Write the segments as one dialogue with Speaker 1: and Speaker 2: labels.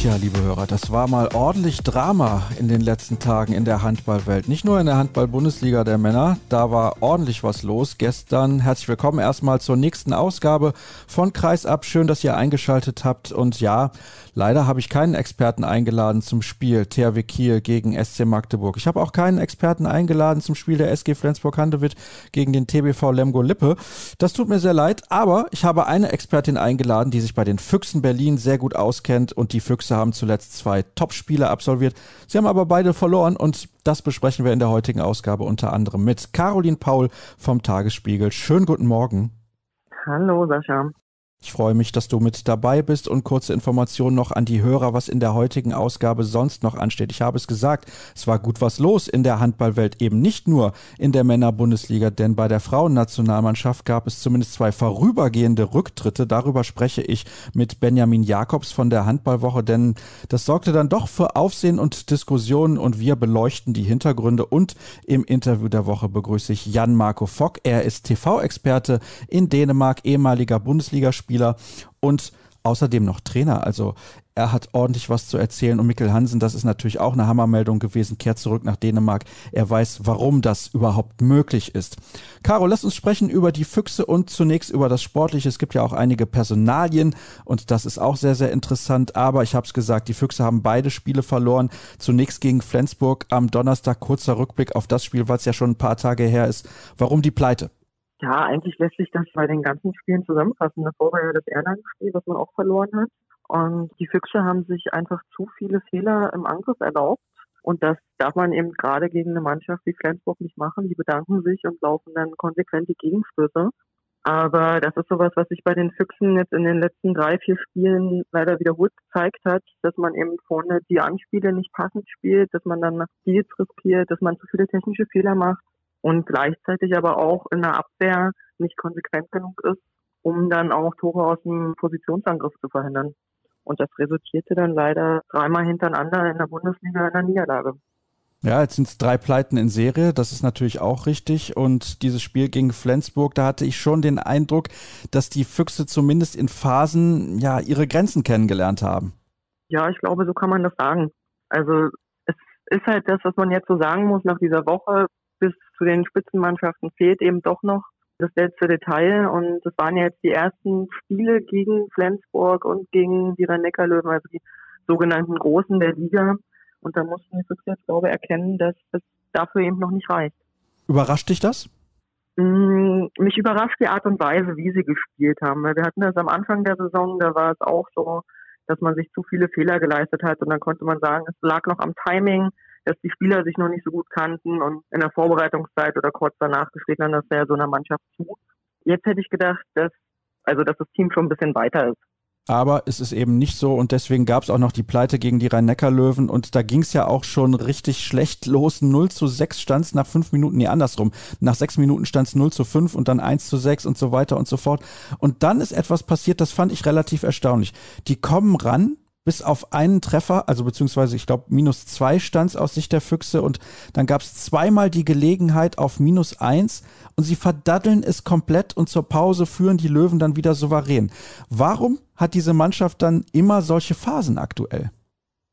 Speaker 1: Tja, liebe Hörer, das war mal ordentlich Drama in den letzten Tagen in der Handballwelt. Nicht nur in der Handball-Bundesliga der Männer, da war ordentlich was los. Gestern herzlich willkommen erstmal zur nächsten Ausgabe von Kreisab. Schön, dass ihr eingeschaltet habt. Und ja, leider habe ich keinen Experten eingeladen zum Spiel THW Kiel gegen SC Magdeburg. Ich habe auch keinen Experten eingeladen zum Spiel der SG Flensburg-Handewitt gegen den TBV Lemgo-Lippe. Das tut mir sehr leid, aber ich habe eine Expertin eingeladen, die sich bei den Füchsen Berlin sehr gut auskennt und die Füchse Füchse haben zuletzt zwei Top-Spiele absolviert. Sie haben aber beide verloren und das besprechen wir in der heutigen Ausgabe unter anderem mit Caroline Paul vom Tagesspiegel. Schönen guten Morgen.
Speaker 2: Hallo Sascha.
Speaker 1: Ich freue mich, dass du mit dabei bist und kurze Informationen noch an die Hörer, was in der heutigen Ausgabe sonst noch ansteht. Ich habe es gesagt, es war gut was los in der Handballwelt, eben nicht nur in der Männerbundesliga, denn bei der Frauennationalmannschaft gab es zumindest zwei vorübergehende Rücktritte. Darüber spreche ich mit Benjamin Jakobs von der Handballwoche, denn das sorgte dann doch für Aufsehen und Diskussionen und wir beleuchten die Hintergründe und im Interview der Woche begrüße ich Jan Marco Fock. Er ist TV-Experte in Dänemark, ehemaliger Bundesligaspieler Spieler und außerdem noch Trainer. Also er hat ordentlich was zu erzählen. Und Mikkel Hansen, das ist natürlich auch eine Hammermeldung gewesen, kehrt zurück nach Dänemark. Er weiß, warum das überhaupt möglich ist. Caro, lass uns sprechen über die Füchse und zunächst über das Sportliche. Es gibt ja auch einige Personalien und das ist auch sehr, sehr interessant. Aber ich habe es gesagt, die Füchse haben beide Spiele verloren. Zunächst gegen Flensburg am Donnerstag. Kurzer Rückblick auf das Spiel, was ja schon ein paar Tage her ist. Warum die Pleite?
Speaker 2: Ja, eigentlich lässt sich das bei den ganzen Spielen zusammenfassen. Davor war ja das Erlangen-Spiel, was man auch verloren hat. Und die Füchse haben sich einfach zu viele Fehler im Angriff erlaubt. Und das darf man eben gerade gegen eine Mannschaft wie Flensburg nicht machen. Die bedanken sich und laufen dann konsequent die Gegenstöße. Aber das ist sowas, was sich bei den Füchsen jetzt in den letzten drei, vier Spielen leider wiederholt gezeigt hat, dass man eben vorne die Anspiele nicht passend spielt, dass man dann Deals riskiert, dass man zu viele technische Fehler macht und gleichzeitig aber auch in der Abwehr nicht konsequent genug ist, um dann auch Tore aus dem Positionsangriff zu verhindern. Und das resultierte dann leider dreimal hintereinander in der Bundesliga in der Niederlage.
Speaker 1: Ja, jetzt sind es drei Pleiten in Serie, das ist natürlich auch richtig. Und dieses Spiel gegen Flensburg, da hatte ich schon den Eindruck, dass die Füchse zumindest in Phasen ja ihre Grenzen kennengelernt haben.
Speaker 2: Ja, ich glaube, so kann man das sagen. Also es ist halt das, was man jetzt so sagen muss nach dieser Woche bis zu den Spitzenmannschaften fehlt eben doch noch das letzte Detail. Und das waren ja jetzt die ersten Spiele gegen Flensburg und gegen die Rhein-Neckar-Löwen, also die sogenannten Großen der Liga. Und da mussten wir jetzt, glaube ich, erkennen, dass das dafür eben noch nicht reicht.
Speaker 1: Überrascht dich das?
Speaker 2: Mm, mich überrascht die Art und Weise, wie sie gespielt haben. Weil wir hatten das am Anfang der Saison, da war es auch so, dass man sich zu viele Fehler geleistet hat und dann konnte man sagen, es lag noch am Timing dass die Spieler sich noch nicht so gut kannten und in der Vorbereitungszeit oder kurz danach geschrieben haben, das wäre so einer Mannschaft zu. Jetzt hätte ich gedacht, dass, also, dass das Team schon ein bisschen weiter ist.
Speaker 1: Aber es ist eben nicht so und deswegen gab es auch noch die Pleite gegen die Rhein-Neckar-Löwen und da ging es ja auch schon richtig schlecht los. 0 zu 6 stand es nach 5 Minuten, nee, andersrum. Nach 6 Minuten stand es 0 zu 5 und dann 1 zu 6 und so weiter und so fort. Und dann ist etwas passiert, das fand ich relativ erstaunlich. Die kommen ran, bis auf einen Treffer, also beziehungsweise ich glaube minus zwei stand aus Sicht der Füchse und dann gab es zweimal die Gelegenheit auf minus eins und sie verdaddeln es komplett und zur Pause führen die Löwen dann wieder souverän. Warum hat diese Mannschaft dann immer solche Phasen aktuell?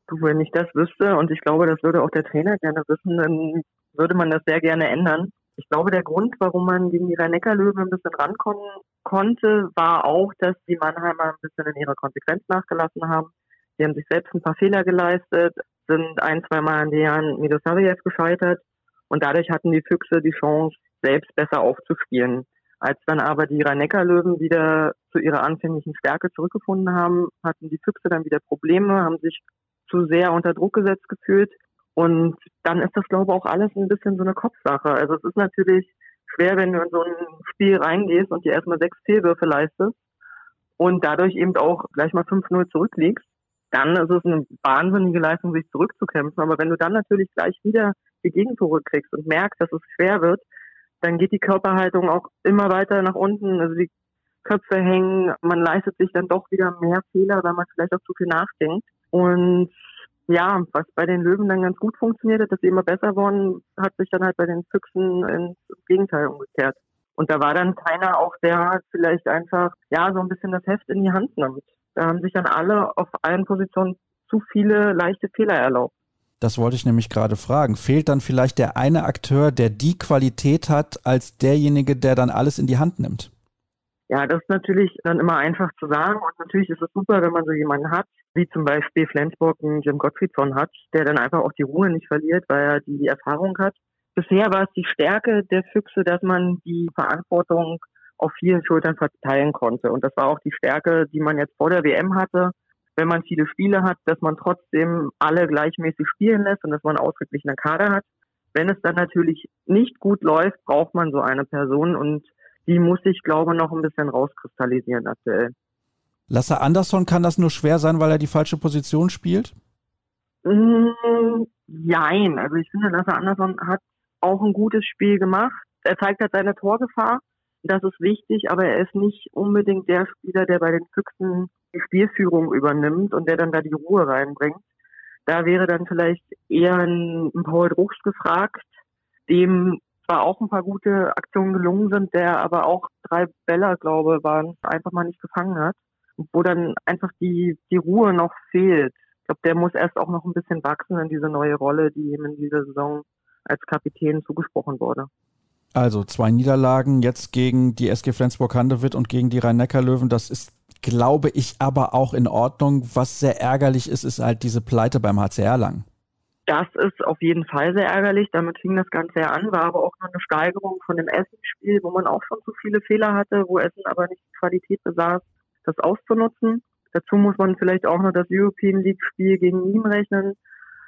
Speaker 2: Du, wenn ich das wüsste und ich glaube, das würde auch der Trainer gerne wissen, dann würde man das sehr gerne ändern. Ich glaube, der Grund, warum man gegen die Rhein-Neckar-Löwen ein bisschen rankommen konnte, war auch, dass die Mannheimer ein bisschen in ihrer Konsequenz nachgelassen haben. Die haben sich selbst ein paar Fehler geleistet, sind ein, zwei Mal an Dejan Milosavljev gescheitert und dadurch hatten die Füchse die Chance, selbst besser aufzuspielen. Als dann aber die Rhein-Neckar-Löwen wieder zu ihrer anfänglichen Stärke zurückgefunden haben, hatten die Füchse dann wieder Probleme, haben sich zu sehr unter Druck gesetzt gefühlt. Und dann ist das, glaube ich, auch alles ein bisschen so eine Kopfsache. Also es ist natürlich schwer, wenn du in so ein Spiel reingehst und dir erstmal sechs Fehlwürfe leistest und dadurch eben auch gleich mal 5-0 zurückliegst dann ist es eine wahnsinnige Leistung, sich zurückzukämpfen. Aber wenn du dann natürlich gleich wieder die Gegentore kriegst und merkst, dass es schwer wird, dann geht die Körperhaltung auch immer weiter nach unten. Also die Köpfe hängen, man leistet sich dann doch wieder mehr Fehler, weil man vielleicht auch zu viel nachdenkt. Und ja, was bei den Löwen dann ganz gut funktioniert hat, dass sie immer besser wurden, hat sich dann halt bei den Füchsen ins Gegenteil umgekehrt. Und da war dann keiner auch, der vielleicht einfach, ja, so ein bisschen das Heft in die Hand nimmt. Da haben sich dann alle auf allen Positionen zu viele leichte Fehler erlaubt.
Speaker 1: Das wollte ich nämlich gerade fragen. Fehlt dann vielleicht der eine Akteur, der die Qualität hat, als derjenige, der dann alles in die Hand nimmt?
Speaker 2: Ja, das ist natürlich dann immer einfach zu sagen und natürlich ist es super, wenn man so jemanden hat, wie zum Beispiel Flensburg einen Jim Gottfriedson hat, der dann einfach auch die Ruhe nicht verliert, weil er die Erfahrung hat. Bisher war es die Stärke der Füchse, dass man die Verantwortung auf vielen Schultern verteilen konnte. Und das war auch die Stärke, die man jetzt vor der WM hatte, wenn man viele Spiele hat, dass man trotzdem alle gleichmäßig spielen lässt und dass man einen ausgeglichenen Kader hat. Wenn es dann natürlich nicht gut läuft, braucht man so eine Person und die muss sich, glaube ich, noch ein bisschen rauskristallisieren aktuell.
Speaker 1: Lasse Andersson kann das nur schwer sein, weil er die falsche Position spielt?
Speaker 2: Mm, jein. Also ich finde, Lasse Andersson hat auch ein gutes Spiel gemacht. Er zeigt halt seine Torgefahr. Das ist wichtig, aber er ist nicht unbedingt der Spieler, der bei den Füchsen die Spielführung übernimmt und der dann da die Ruhe reinbringt. Da wäre dann vielleicht eher ein, Paul Drucks gefragt, dem zwar auch ein paar gute Aktionen gelungen sind, der aber auch drei Bälle, glaube waren, einfach mal nicht gefangen hat, wo dann einfach die, die Ruhe noch fehlt. Ich glaube, der muss erst auch noch ein bisschen wachsen in diese neue Rolle, die ihm in dieser Saison als Kapitän zugesprochen wurde.
Speaker 1: Also zwei Niederlagen jetzt gegen die SG Flensburg-Handewitt und gegen die Rhein-Neckar-Löwen. Das ist, glaube ich, aber auch in Ordnung. Was sehr ärgerlich ist, ist halt diese Pleite beim HCR lang.
Speaker 2: Das ist auf jeden Fall sehr ärgerlich. Damit fing das Ganze ja an, war aber auch noch eine Steigerung von dem Essen-Spiel, wo man auch schon zu viele Fehler hatte, wo Essen aber nicht die Qualität besaß, das auszunutzen. Dazu muss man vielleicht auch noch das European League-Spiel gegen Nîmes rechnen,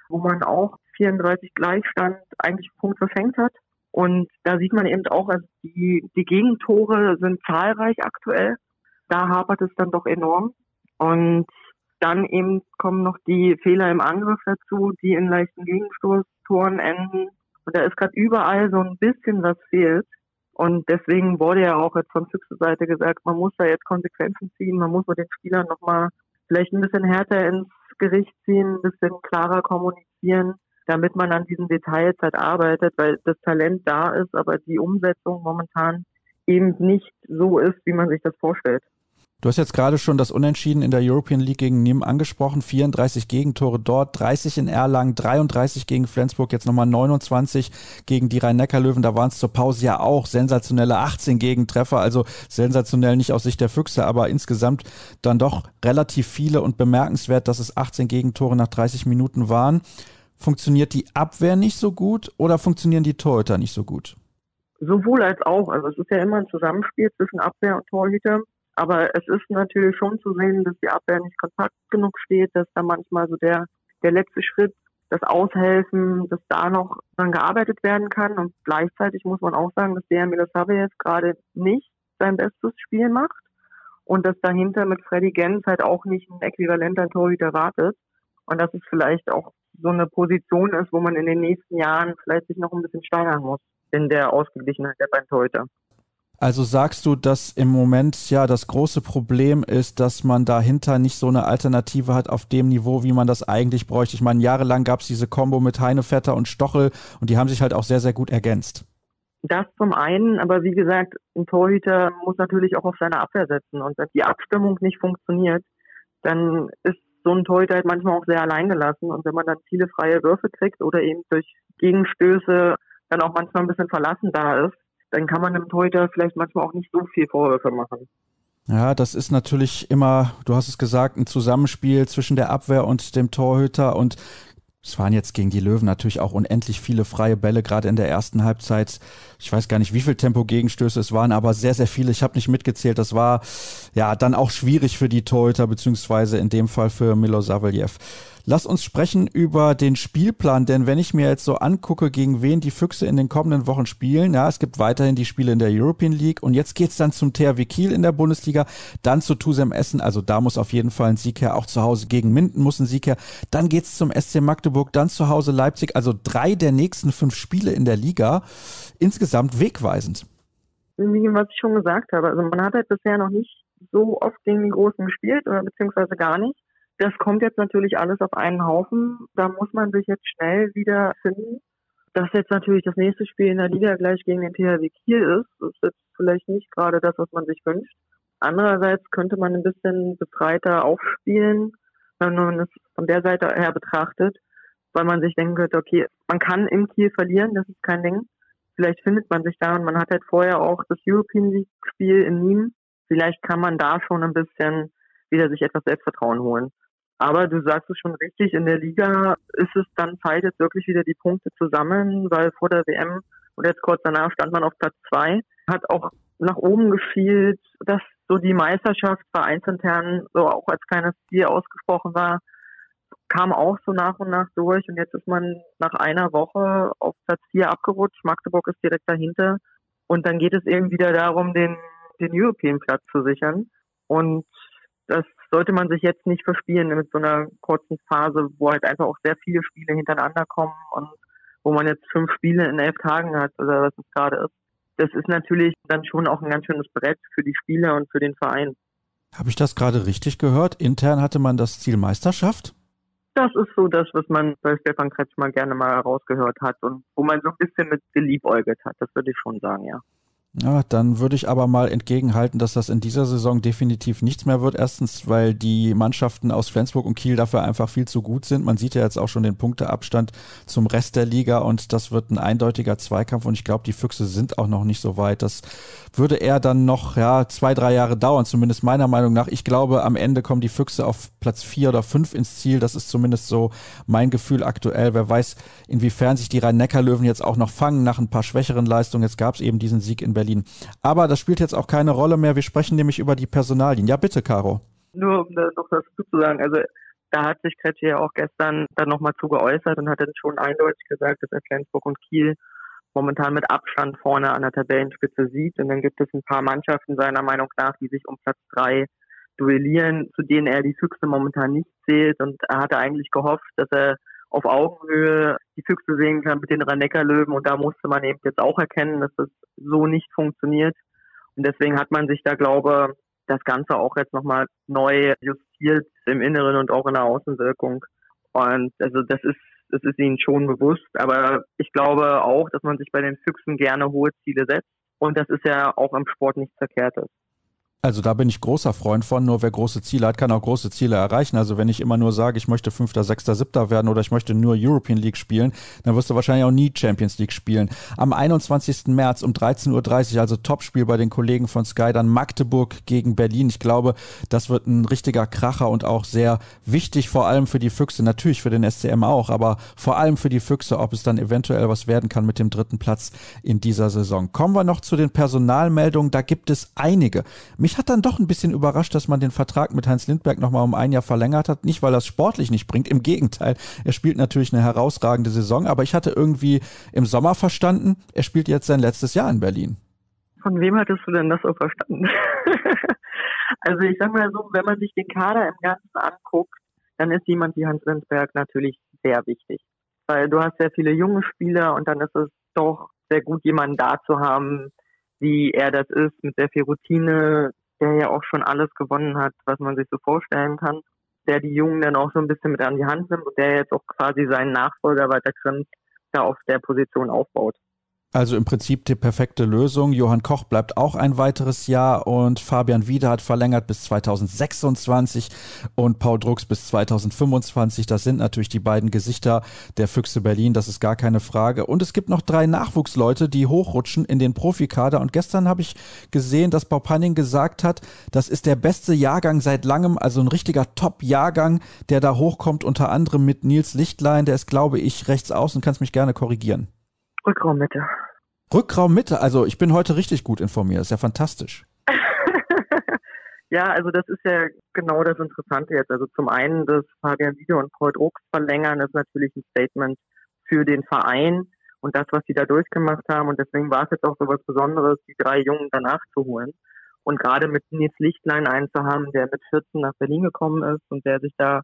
Speaker 2: wo man auch 34 Gleichstand eigentlich Punkt verfängt hat. Und da sieht man eben auch, also die, die Gegentore sind zahlreich aktuell. Da hapert es dann doch enorm. Und dann eben kommen noch die Fehler im Angriff dazu, die in leichten Gegenstoßtoren enden. Und da ist gerade überall so ein bisschen was fehlt. Und deswegen wurde ja auch jetzt von Füchse Seite gesagt, man muss da jetzt Konsequenzen ziehen, man muss mit den Spielern nochmal vielleicht ein bisschen härter ins Gericht ziehen, ein bisschen klarer kommunizieren, damit man an diesen Details halt arbeitet, weil das Talent da ist, aber die Umsetzung momentan eben nicht so ist, wie man sich das vorstellt.
Speaker 1: Du hast jetzt gerade schon das Unentschieden in der European League gegen Nîmes angesprochen. 34 Gegentore dort, 30 in Erlangen, 33 gegen Flensburg, jetzt nochmal 29 gegen die Rhein-Neckar-Löwen. Da waren es zur Pause ja auch sensationelle 18 Gegentreffer, also sensationell nicht aus Sicht der Füchse, aber insgesamt dann doch relativ viele und bemerkenswert, dass es 18 Gegentore nach 30 Minuten waren. Funktioniert die Abwehr nicht so gut oder funktionieren die Torhüter nicht so gut?
Speaker 2: Sowohl als auch. Also es ist ja immer ein Zusammenspiel zwischen Abwehr und Torhüter. Aber es ist natürlich schon zu sehen, dass die Abwehr nicht kompakt genug steht, dass da manchmal so der, der letzte Schritt, das Aushelfen, dass da noch dran gearbeitet werden kann. Und gleichzeitig muss man auch sagen, dass der Milosavljev gerade nicht sein bestes Spiel macht und dass dahinter mit Freddy Gens halt auch nicht ein äquivalenter Torhüter wartet. Und dass es vielleicht auch so eine Position ist, wo man in den nächsten Jahren vielleicht sich noch ein bisschen steigern muss in der Ausgeglichenheit der beiden Torhüter.
Speaker 1: Also sagst du, dass im Moment ja das große Problem ist, dass man dahinter nicht so eine Alternative hat auf dem Niveau, wie man das eigentlich bräuchte. Ich meine, jahrelang gab es diese Kombo mit Heinevetter und Stochel und die haben sich halt auch sehr, sehr gut ergänzt.
Speaker 2: Das zum einen, aber wie gesagt, ein Torhüter muss natürlich auch auf seine Abwehr setzen. Und wenn die Abstimmung nicht funktioniert, dann ist so ein Torhüter halt manchmal auch sehr alleingelassen. Und wenn man dann viele freie Würfe kriegt oder eben durch Gegenstöße dann auch manchmal ein bisschen verlassen da ist, dann kann man dem Torhüter vielleicht manchmal auch nicht so viel Vorwürfe machen.
Speaker 1: Ja, das ist natürlich immer, du hast es gesagt, ein Zusammenspiel zwischen der Abwehr und dem Torhüter und es waren jetzt gegen die Löwen natürlich auch unendlich viele freie Bälle, gerade in der ersten Halbzeit. Ich weiß gar nicht, wie viel Tempo-Gegenstöße es waren, aber sehr, sehr viele. Ich habe nicht mitgezählt. Das war ja dann auch schwierig für die Torhüter, beziehungsweise in dem Fall für Milo Saveljev. Lass uns sprechen über den Spielplan, denn wenn ich mir jetzt so angucke, gegen wen die Füchse in den kommenden Wochen spielen, ja, es gibt weiterhin die Spiele in der European League und jetzt geht's dann zum THW Kiel in der Bundesliga, dann zu Tusem Essen, also da muss auf jeden Fall ein Sieg her, auch zu Hause gegen Minden muss ein Sieg her, dann geht's zum SC Magdeburg, dann zu Hause Leipzig, also drei der nächsten fünf Spiele in der Liga, insgesamt wegweisend.
Speaker 2: Wie was ich schon gesagt habe, also man hat halt bisher noch nicht so oft gegen die Großen gespielt oder beziehungsweise gar nicht das kommt jetzt natürlich alles auf einen Haufen. Da muss man sich jetzt schnell wieder finden. Dass jetzt natürlich das nächste Spiel in der Liga gleich gegen den THW Kiel ist, ist jetzt vielleicht nicht gerade das, was man sich wünscht. Andererseits könnte man ein bisschen befreiter aufspielen, wenn man es von der Seite her betrachtet, weil man sich denken könnte, okay, man kann im Kiel verlieren, das ist kein Ding. Vielleicht findet man sich da und man hat halt vorher auch das European League Spiel in Nîmes. Vielleicht kann man da schon ein bisschen wieder sich etwas Selbstvertrauen holen. Aber du sagst es schon richtig, in der Liga ist es dann Zeit, jetzt wirklich wieder die Punkte zu sammeln, weil vor der WM und jetzt kurz danach stand man auf Platz zwei, hat auch nach oben gefielt, dass so die Meisterschaft vereinsintern so auch als kleines Ziel ausgesprochen war, kam auch so nach und nach durch und jetzt ist man nach einer Woche auf Platz vier abgerutscht. Magdeburg ist direkt dahinter und dann geht es eben wieder darum, den, den European Platz zu sichern. Und das sollte man sich jetzt nicht verspielen mit so einer kurzen Phase, wo halt einfach auch sehr viele Spiele hintereinander kommen und wo man jetzt fünf Spiele in elf Tagen hat oder was es gerade ist. Das ist natürlich dann schon auch ein ganz schönes Brett für die Spieler und für den Verein.
Speaker 1: Habe ich das gerade richtig gehört? Intern hatte man das Ziel Meisterschaft?
Speaker 2: Das ist so das, was man bei Stefan Kretschmer gerne mal herausgehört hat und wo man so ein bisschen mit geliebäugelt hat. Das würde ich schon sagen, ja.
Speaker 1: Ja, dann würde ich aber mal entgegenhalten, dass das in dieser Saison definitiv nichts mehr wird. Erstens, weil die Mannschaften aus Flensburg und Kiel dafür einfach viel zu gut sind. Man sieht ja jetzt auch schon den Punkteabstand zum Rest der Liga und das wird ein eindeutiger Zweikampf und ich glaube, die Füchse sind auch noch nicht so weit. Das würde eher dann noch ja, zwei, drei Jahre dauern, zumindest meiner Meinung nach. Ich glaube, am Ende kommen die Füchse auf Platz vier oder fünf ins Ziel. Das ist zumindest so mein Gefühl aktuell. Wer weiß, inwiefern sich die Rhein-Neckar-Löwen jetzt auch noch fangen nach ein paar schwächeren Leistungen. Jetzt gab es eben diesen Sieg in Berlin. Aber das spielt jetzt auch keine Rolle mehr. Wir sprechen nämlich über die Personalien. Ja, bitte, Caro.
Speaker 2: Nur um da noch was zu sagen. Also da hat sich Kretsche ja auch gestern dann nochmal zu geäußert und hat dann schon eindeutig gesagt, dass er Flensburg und Kiel momentan mit Abstand vorne an der Tabellenspitze sieht. Und dann gibt es ein paar Mannschaften seiner Meinung nach, die sich um Platz drei duellieren, zu denen er die Füchse momentan nicht zählt. Und er hatte eigentlich gehofft, dass er auf Augenhöhe die Füchse sehen kann mit den rhein löwen Und da musste man eben jetzt auch erkennen, dass das so nicht funktioniert. Und deswegen hat man sich da, glaube das Ganze auch jetzt nochmal neu justiert im Inneren und auch in der Außenwirkung. Und also das ist, das ist ihnen schon bewusst. Aber ich glaube auch, dass man sich bei den Füchsen gerne hohe Ziele setzt. Und das ist ja auch im Sport nichts Verkehrtes.
Speaker 1: Also da bin ich großer Freund von. Nur wer große Ziele hat, kann auch große Ziele erreichen. Also wenn ich immer nur sage, ich möchte Fünfter, Sechster, Siebter werden oder ich möchte nur European League spielen, dann wirst du wahrscheinlich auch nie Champions League spielen. Am 21. März um 13.30 Uhr, also Topspiel bei den Kollegen von Sky, dann Magdeburg gegen Berlin. Ich glaube, das wird ein richtiger Kracher und auch sehr wichtig, vor allem für die Füchse. Natürlich für den SCM auch, aber vor allem für die Füchse, ob es dann eventuell was werden kann mit dem dritten Platz in dieser Saison. Kommen wir noch zu den Personalmeldungen. Da gibt es einige. Mich mich hat dann doch ein bisschen überrascht, dass man den Vertrag mit Heinz Lindberg nochmal um ein Jahr verlängert hat. Nicht, weil es sportlich nicht bringt, im Gegenteil. Er spielt natürlich eine herausragende Saison, aber ich hatte irgendwie im Sommer verstanden, er spielt jetzt sein letztes Jahr in Berlin.
Speaker 2: Von wem hattest du denn das so verstanden? also ich sag mal so, wenn man sich den Kader im Ganzen anguckt, dann ist jemand wie Hans Lindberg natürlich sehr wichtig. Weil du hast sehr viele junge Spieler und dann ist es doch sehr gut, jemanden da zu haben, wie er das ist, mit sehr viel Routine, der ja auch schon alles gewonnen hat, was man sich so vorstellen kann, der die Jungen dann auch so ein bisschen mit an die Hand nimmt und der jetzt auch quasi seinen Nachfolger weiter da auf der Position aufbaut.
Speaker 1: Also im Prinzip die perfekte Lösung. Johann Koch bleibt auch ein weiteres Jahr und Fabian Wiede hat verlängert bis 2026 und Paul Drucks bis 2025. Das sind natürlich die beiden Gesichter der Füchse Berlin, das ist gar keine Frage. Und es gibt noch drei Nachwuchsleute, die hochrutschen in den Profikader. Und gestern habe ich gesehen, dass Bob Hanning gesagt hat, das ist der beste Jahrgang seit langem, also ein richtiger Top-Jahrgang, der da hochkommt, unter anderem mit Nils Lichtlein, der ist, glaube ich, rechts außen, kannst mich gerne korrigieren.
Speaker 2: Rückraummitte.
Speaker 1: Rückraummitte, also ich bin heute richtig gut informiert, ist ja fantastisch.
Speaker 2: Ja, also das ist ja genau das Interessante jetzt. Also zum einen, dass Fabian Wiede und Paul Drucks verlängern, ist natürlich ein Statement für den Verein und das, was sie da durchgemacht haben. Und deswegen war es jetzt auch so was Besonderes, die drei Jungen danach zu holen. Und gerade mit Nils Lichtlein einen zu haben, der mit 14 nach Berlin gekommen ist und der sich da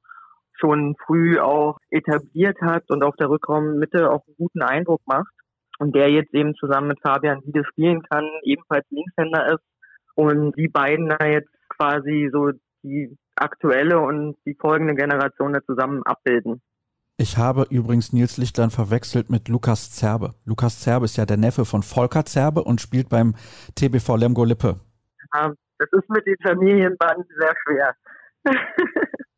Speaker 2: schon früh auch etabliert hat und auf der Rückraummitte auch einen guten Eindruck macht. Und der jetzt eben zusammen mit Fabian Wiede spielen kann, ebenfalls Linkshänder ist. Und die beiden da jetzt quasi so die aktuelle und die folgende Generation da zusammen abbilden.
Speaker 1: Ich habe übrigens Nils Lichtlein verwechselt mit Lukas Zerbe. Lukas Zerbe ist ja der Neffe von Volker Zerbe und spielt beim TBV Lemgo Lippe.
Speaker 2: Ja, das ist mit den Familienbanden sehr schwer.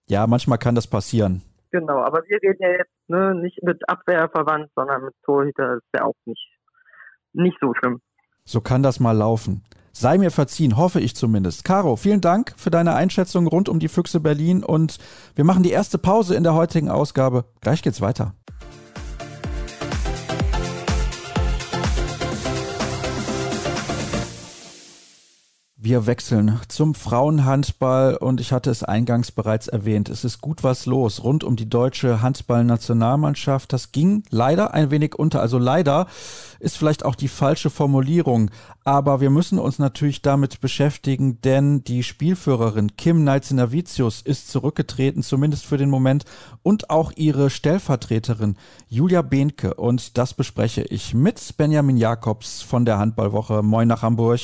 Speaker 1: ja, manchmal kann das passieren.
Speaker 2: Genau, aber wir reden ja jetzt ne, nicht mit Abwehr verwandt, sondern mit Torhüter ist ja auch nicht, nicht so schlimm.
Speaker 1: So kann das mal laufen. Sei mir verziehen, hoffe ich zumindest. Caro, vielen Dank für deine Einschätzung rund um die Füchse Berlin und wir machen die erste Pause in der heutigen Ausgabe. Gleich geht's weiter. Wir wechseln zum Frauenhandball und ich hatte es eingangs bereits erwähnt. Es ist gut was los rund um die deutsche Handballnationalmannschaft. Das ging leider ein wenig unter. Also leider ist vielleicht auch die falsche Formulierung. Aber wir müssen uns natürlich damit beschäftigen, denn die Spielführerin Kim Neitzner-Vitius ist zurückgetreten, zumindest für den Moment, und auch ihre Stellvertreterin Julia Behnke. Und das bespreche ich mit Benjamin Jakobs von der Handballwoche. Moin nach Hamburg.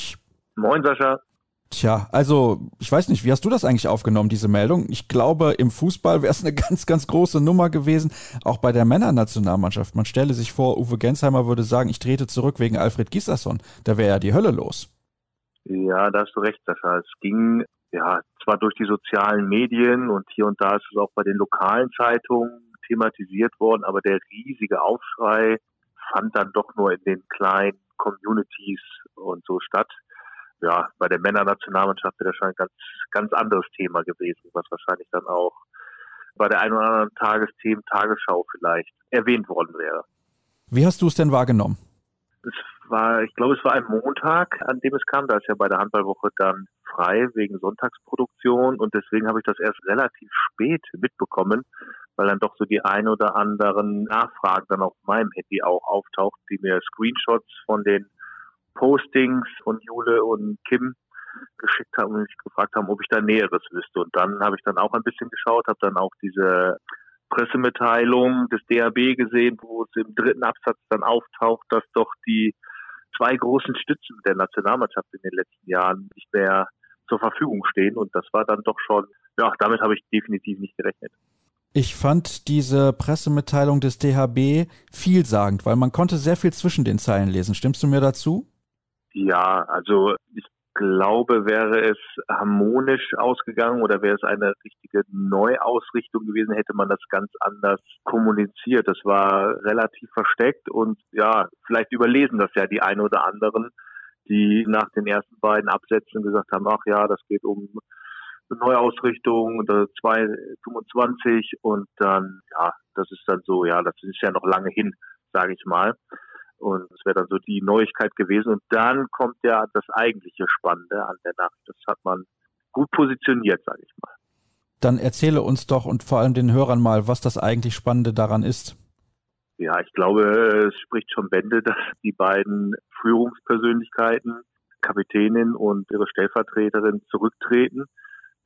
Speaker 3: Moin, Sascha.
Speaker 1: Tja, also ich weiß nicht, wie hast du das eigentlich aufgenommen, diese Meldung? Ich glaube, im Fußball wäre es eine ganz, ganz große Nummer gewesen, auch bei der Männernationalmannschaft. Man stelle sich vor, Uwe Gensheimer würde sagen, ich trete zurück wegen Alfred Gislason. Da wäre ja die Hölle los.
Speaker 3: Ja, da hast du recht, Sascha. Es ging ja zwar durch die sozialen Medien und hier und da ist es auch bei den lokalen Zeitungen thematisiert worden, aber der riesige Aufschrei fand dann doch nur in den kleinen Communities und so statt ja, bei der Männernationalmannschaft wäre das schon ein ganz, ganz anderes Thema gewesen, was wahrscheinlich dann auch bei der einen oder anderen Tagesthemen, Tagesschau vielleicht erwähnt worden wäre.
Speaker 1: Wie hast du es denn wahrgenommen?
Speaker 3: Es war, ich glaube, es war ein Montag, an dem es kam. Da ist ja bei der Handballwoche dann frei wegen Sonntagsproduktion und deswegen habe ich das erst relativ spät mitbekommen, weil dann doch so die ein oder anderen Nachfragen dann auf meinem Handy auch auftaucht, die mir Screenshots von den Postings von Jule und Kim geschickt haben und mich gefragt haben, ob ich da Näheres wüsste. Und dann habe ich dann auch ein bisschen geschaut, habe dann auch diese Pressemitteilung des DAB gesehen, wo es im dritten Absatz dann auftaucht, dass doch die zwei großen Stützen der Nationalmannschaft in den letzten Jahren nicht mehr zur Verfügung stehen. Und das war dann doch schon, ja, damit habe ich definitiv nicht gerechnet.
Speaker 1: Ich fand diese Pressemitteilung des DHB vielsagend, weil man konnte sehr viel zwischen den Zeilen lesen. Stimmst du mir dazu?
Speaker 3: Ja, also ich glaube, wäre es harmonisch ausgegangen oder wäre es eine richtige Neuausrichtung gewesen, hätte man das ganz anders kommuniziert. Das war relativ versteckt und ja, vielleicht überlesen das ja die einen oder anderen, die nach den ersten beiden Absätzen gesagt haben, ach ja, das geht um Neuausrichtung unter 225 und dann, ja, das ist dann so, ja, das ist ja noch lange hin, sage ich mal. Und es wäre dann so die Neuigkeit gewesen. Und dann kommt ja das eigentliche Spannende an der Nacht. Das hat man gut positioniert, sage ich mal.
Speaker 1: Dann erzähle uns doch und vor allem den Hörern mal, was das eigentlich Spannende daran ist.
Speaker 3: Ja, ich glaube, es spricht schon Bände, dass die beiden Führungspersönlichkeiten, Kapitänin und ihre Stellvertreterin, zurücktreten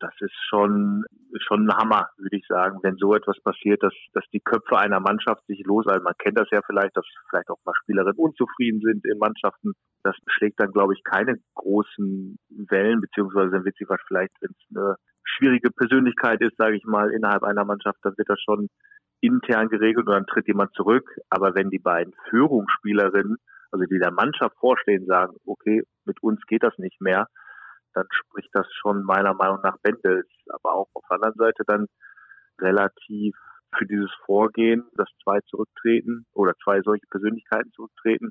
Speaker 3: das ist schon, schon ein Hammer, würde ich sagen, wenn so etwas passiert, dass, dass die Köpfe einer Mannschaft sich losalten. Man kennt das ja vielleicht, dass vielleicht auch mal Spielerinnen unzufrieden sind in Mannschaften. Das schlägt dann, glaube ich, keine großen Wellen, beziehungsweise dann wird sie vielleicht, wenn es eine schwierige Persönlichkeit ist, sage ich mal, innerhalb einer Mannschaft, dann wird das schon intern geregelt und dann tritt jemand zurück. Aber wenn die beiden Führungsspielerinnen, also die der Mannschaft vorstehen, sagen, okay, mit uns geht das nicht mehr, dann spricht das schon meiner Meinung nach Bände. Aber auch auf der anderen Seite dann relativ für dieses Vorgehen, dass zwei zurücktreten oder zwei solche Persönlichkeiten zurücktreten,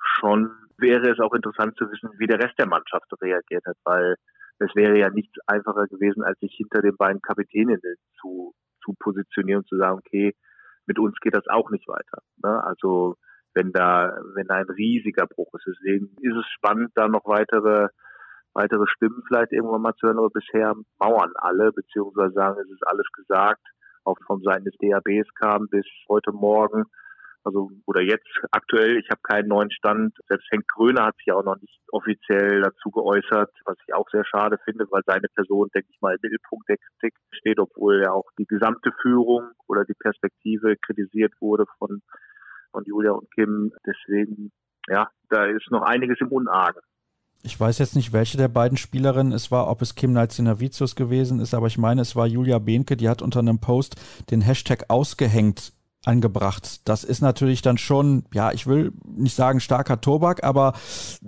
Speaker 3: schon wäre es auch interessant zu wissen, wie der Rest der Mannschaft reagiert hat, weil es wäre ja nichts einfacher gewesen, als sich hinter den beiden Kapitäninnen zu, zu positionieren und zu sagen, okay, mit uns geht das auch nicht weiter. Ne? Also wenn da, wenn da ein riesiger Bruch ist. Deswegen ist es spannend, da noch weitere weitere Stimmen vielleicht irgendwann mal zu hören, aber bisher mauern alle, beziehungsweise sagen, es ist alles gesagt, auch von Seiten des DABs kam bis heute Morgen. Also oder jetzt aktuell, ich habe keinen neuen Stand. Selbst Henk Gröner hat sich auch noch nicht offiziell dazu geäußert, was ich auch sehr schade finde, weil seine Person, denke ich mal, im Mittelpunkt der Kritik steht, obwohl ja auch die gesamte Führung oder die Perspektive kritisiert wurde von, von Julia und Kim. Deswegen, ja, da ist noch einiges im Unargen.
Speaker 1: Ich weiß jetzt nicht, welche der beiden Spielerinnen es war, ob es Kim Nalcinavicius gewesen ist, aber ich meine, es war Julia Behnke, die hat unter einem Post den Hashtag ausgehängt angebracht. Das ist natürlich dann schon, ja, ich will nicht sagen starker Tobak, aber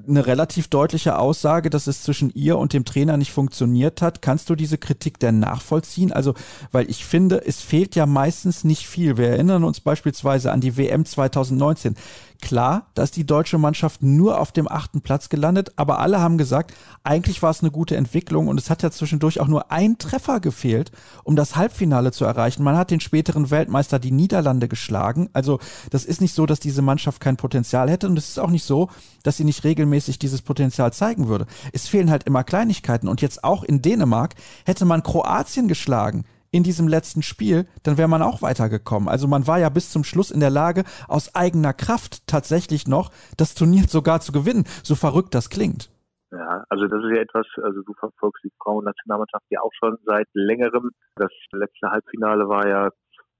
Speaker 1: eine relativ deutliche Aussage, dass es zwischen ihr und dem Trainer nicht funktioniert hat. Kannst du diese Kritik denn nachvollziehen? Also, weil ich finde, es fehlt ja meistens nicht viel. Wir erinnern uns beispielsweise an die WM 2019. Klar, da ist die deutsche Mannschaft nur auf dem achten Platz gelandet, aber alle haben gesagt, eigentlich war es eine gute Entwicklung und es hat ja zwischendurch auch nur ein Treffer gefehlt, um das Halbfinale zu erreichen. Man hat den späteren Weltmeister die Niederlande geschlagen. Also das ist nicht so, dass diese Mannschaft kein Potenzial hätte und es ist auch nicht so, dass sie nicht regelmäßig dieses Potenzial zeigen würde. Es fehlen halt immer Kleinigkeiten und jetzt auch in Dänemark hätte man Kroatien geschlagen in diesem letzten Spiel, dann wäre man auch weitergekommen. Also man war ja bis zum Schluss in der Lage, aus eigener Kraft tatsächlich noch das Turnier sogar zu gewinnen, so verrückt das klingt.
Speaker 3: Ja, also das ist ja etwas, also du verfolgst die Frauen-Nationalmannschaft ja auch schon seit längerem. Das letzte Halbfinale war ja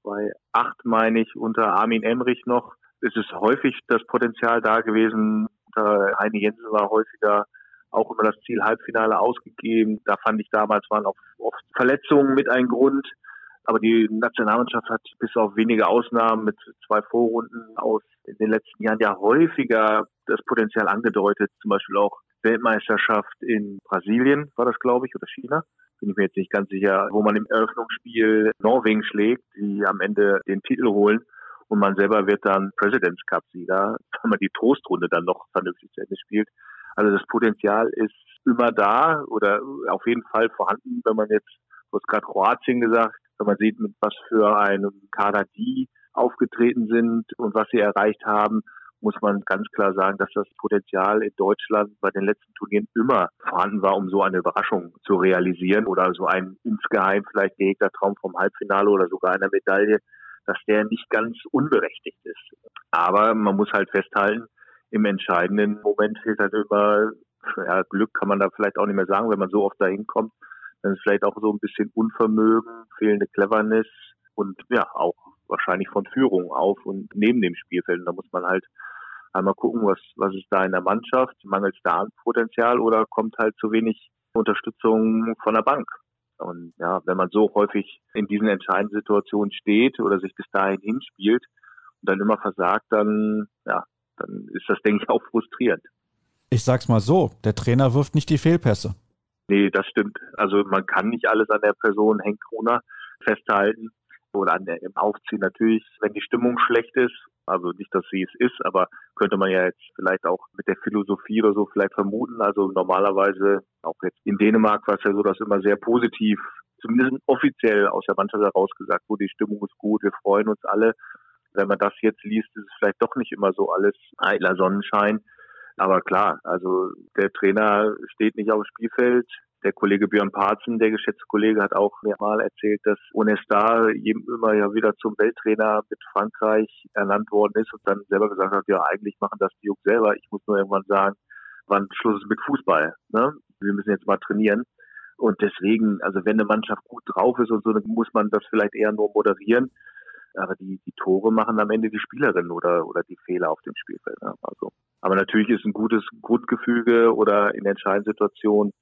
Speaker 3: bei acht, meine ich, unter Armin Emrich noch. Es ist häufig das Potenzial da gewesen. Unter Heine Jensen war häufiger auch immer das Ziel Halbfinale ausgegeben. Da fand ich damals waren auch oft Verletzungen mit ein Grund. Aber die Nationalmannschaft hat bis auf wenige Ausnahmen mit zwei Vorrunden aus in den letzten Jahren ja häufiger das Potenzial angedeutet. Zum Beispiel auch Weltmeisterschaft in Brasilien war das, glaube ich, oder China. Bin ich mir jetzt nicht ganz sicher, wo man im Eröffnungsspiel Norwegen schlägt, die am Ende den Titel holen und man selber wird dann Presidents Cup Sieger, wenn man die Troostrunde dann noch vernünftig zu Ende spielt. Also das Potenzial ist immer da oder auf jeden Fall vorhanden, wenn man jetzt, du hast gerade Kroatien gesagt, wenn man sieht, mit was für einem Kader die aufgetreten sind und was sie erreicht haben, muss man ganz klar sagen, dass das Potenzial in Deutschland bei den letzten Turnieren immer vorhanden war, um so eine Überraschung zu realisieren oder so ein insgeheim vielleicht gehegter Traum vom Halbfinale oder sogar einer Medaille, dass der nicht ganz unberechtigt ist. Aber man muss halt festhalten, im entscheidenden Moment fehlt halt immer, ja, Glück kann man da vielleicht auch nicht mehr sagen, wenn man so oft dahin kommt. Dann ist vielleicht auch so ein bisschen Unvermögen, fehlende Cleverness und ja, auch wahrscheinlich von Führung auf und neben dem Spielfeld. Und da muss man halt einmal gucken, was, was ist da in der Mannschaft, mangelt es da an Potenzial oder kommt halt zu wenig Unterstützung von der Bank. Und ja, wenn man so häufig in diesen entscheidenden Situationen steht oder sich bis dahin hinspielt und dann immer versagt, dann ja, dann ist das, denke ich, auch frustrierend.
Speaker 1: Ich sag's mal so, der Trainer wirft nicht die Fehlpässe.
Speaker 3: Nee, das stimmt. Also man kann nicht alles an der Person Henk Kroner festhalten oder an der, im Aufziehen natürlich, wenn die Stimmung schlecht ist. Also nicht, dass sie es ist, aber könnte man ja jetzt vielleicht auch mit der Philosophie oder so vielleicht vermuten. Also normalerweise, auch jetzt in Dänemark war es ja so, dass immer sehr positiv, zumindest offiziell aus der Mannschaft heraus gesagt wurde, die Stimmung ist gut, wir freuen uns alle. Wenn man das jetzt liest, ist es vielleicht doch nicht immer so alles eitler Sonnenschein. Aber klar, also der Trainer steht nicht auf dem Spielfeld. Der Kollege Björn Parzen, der geschätzte Kollege, hat auch mehrmal erzählt, dass Onestar immer ja wieder zum Welttrainer mit Frankreich ernannt worden ist und dann selber gesagt hat, ja, eigentlich machen das die Jungs selber. Ich muss nur irgendwann sagen, wann Schluss ist mit Fußball. Ne? Wir müssen jetzt mal trainieren. Und deswegen, also wenn eine Mannschaft gut drauf ist und so, dann muss man das vielleicht eher nur moderieren aber die, die Tore machen am Ende die Spielerinnen oder, oder die Fehler auf dem Spielfeld. Ne? Also, aber natürlich ist ein gutes Grundgefüge oder in entscheidenden Situationen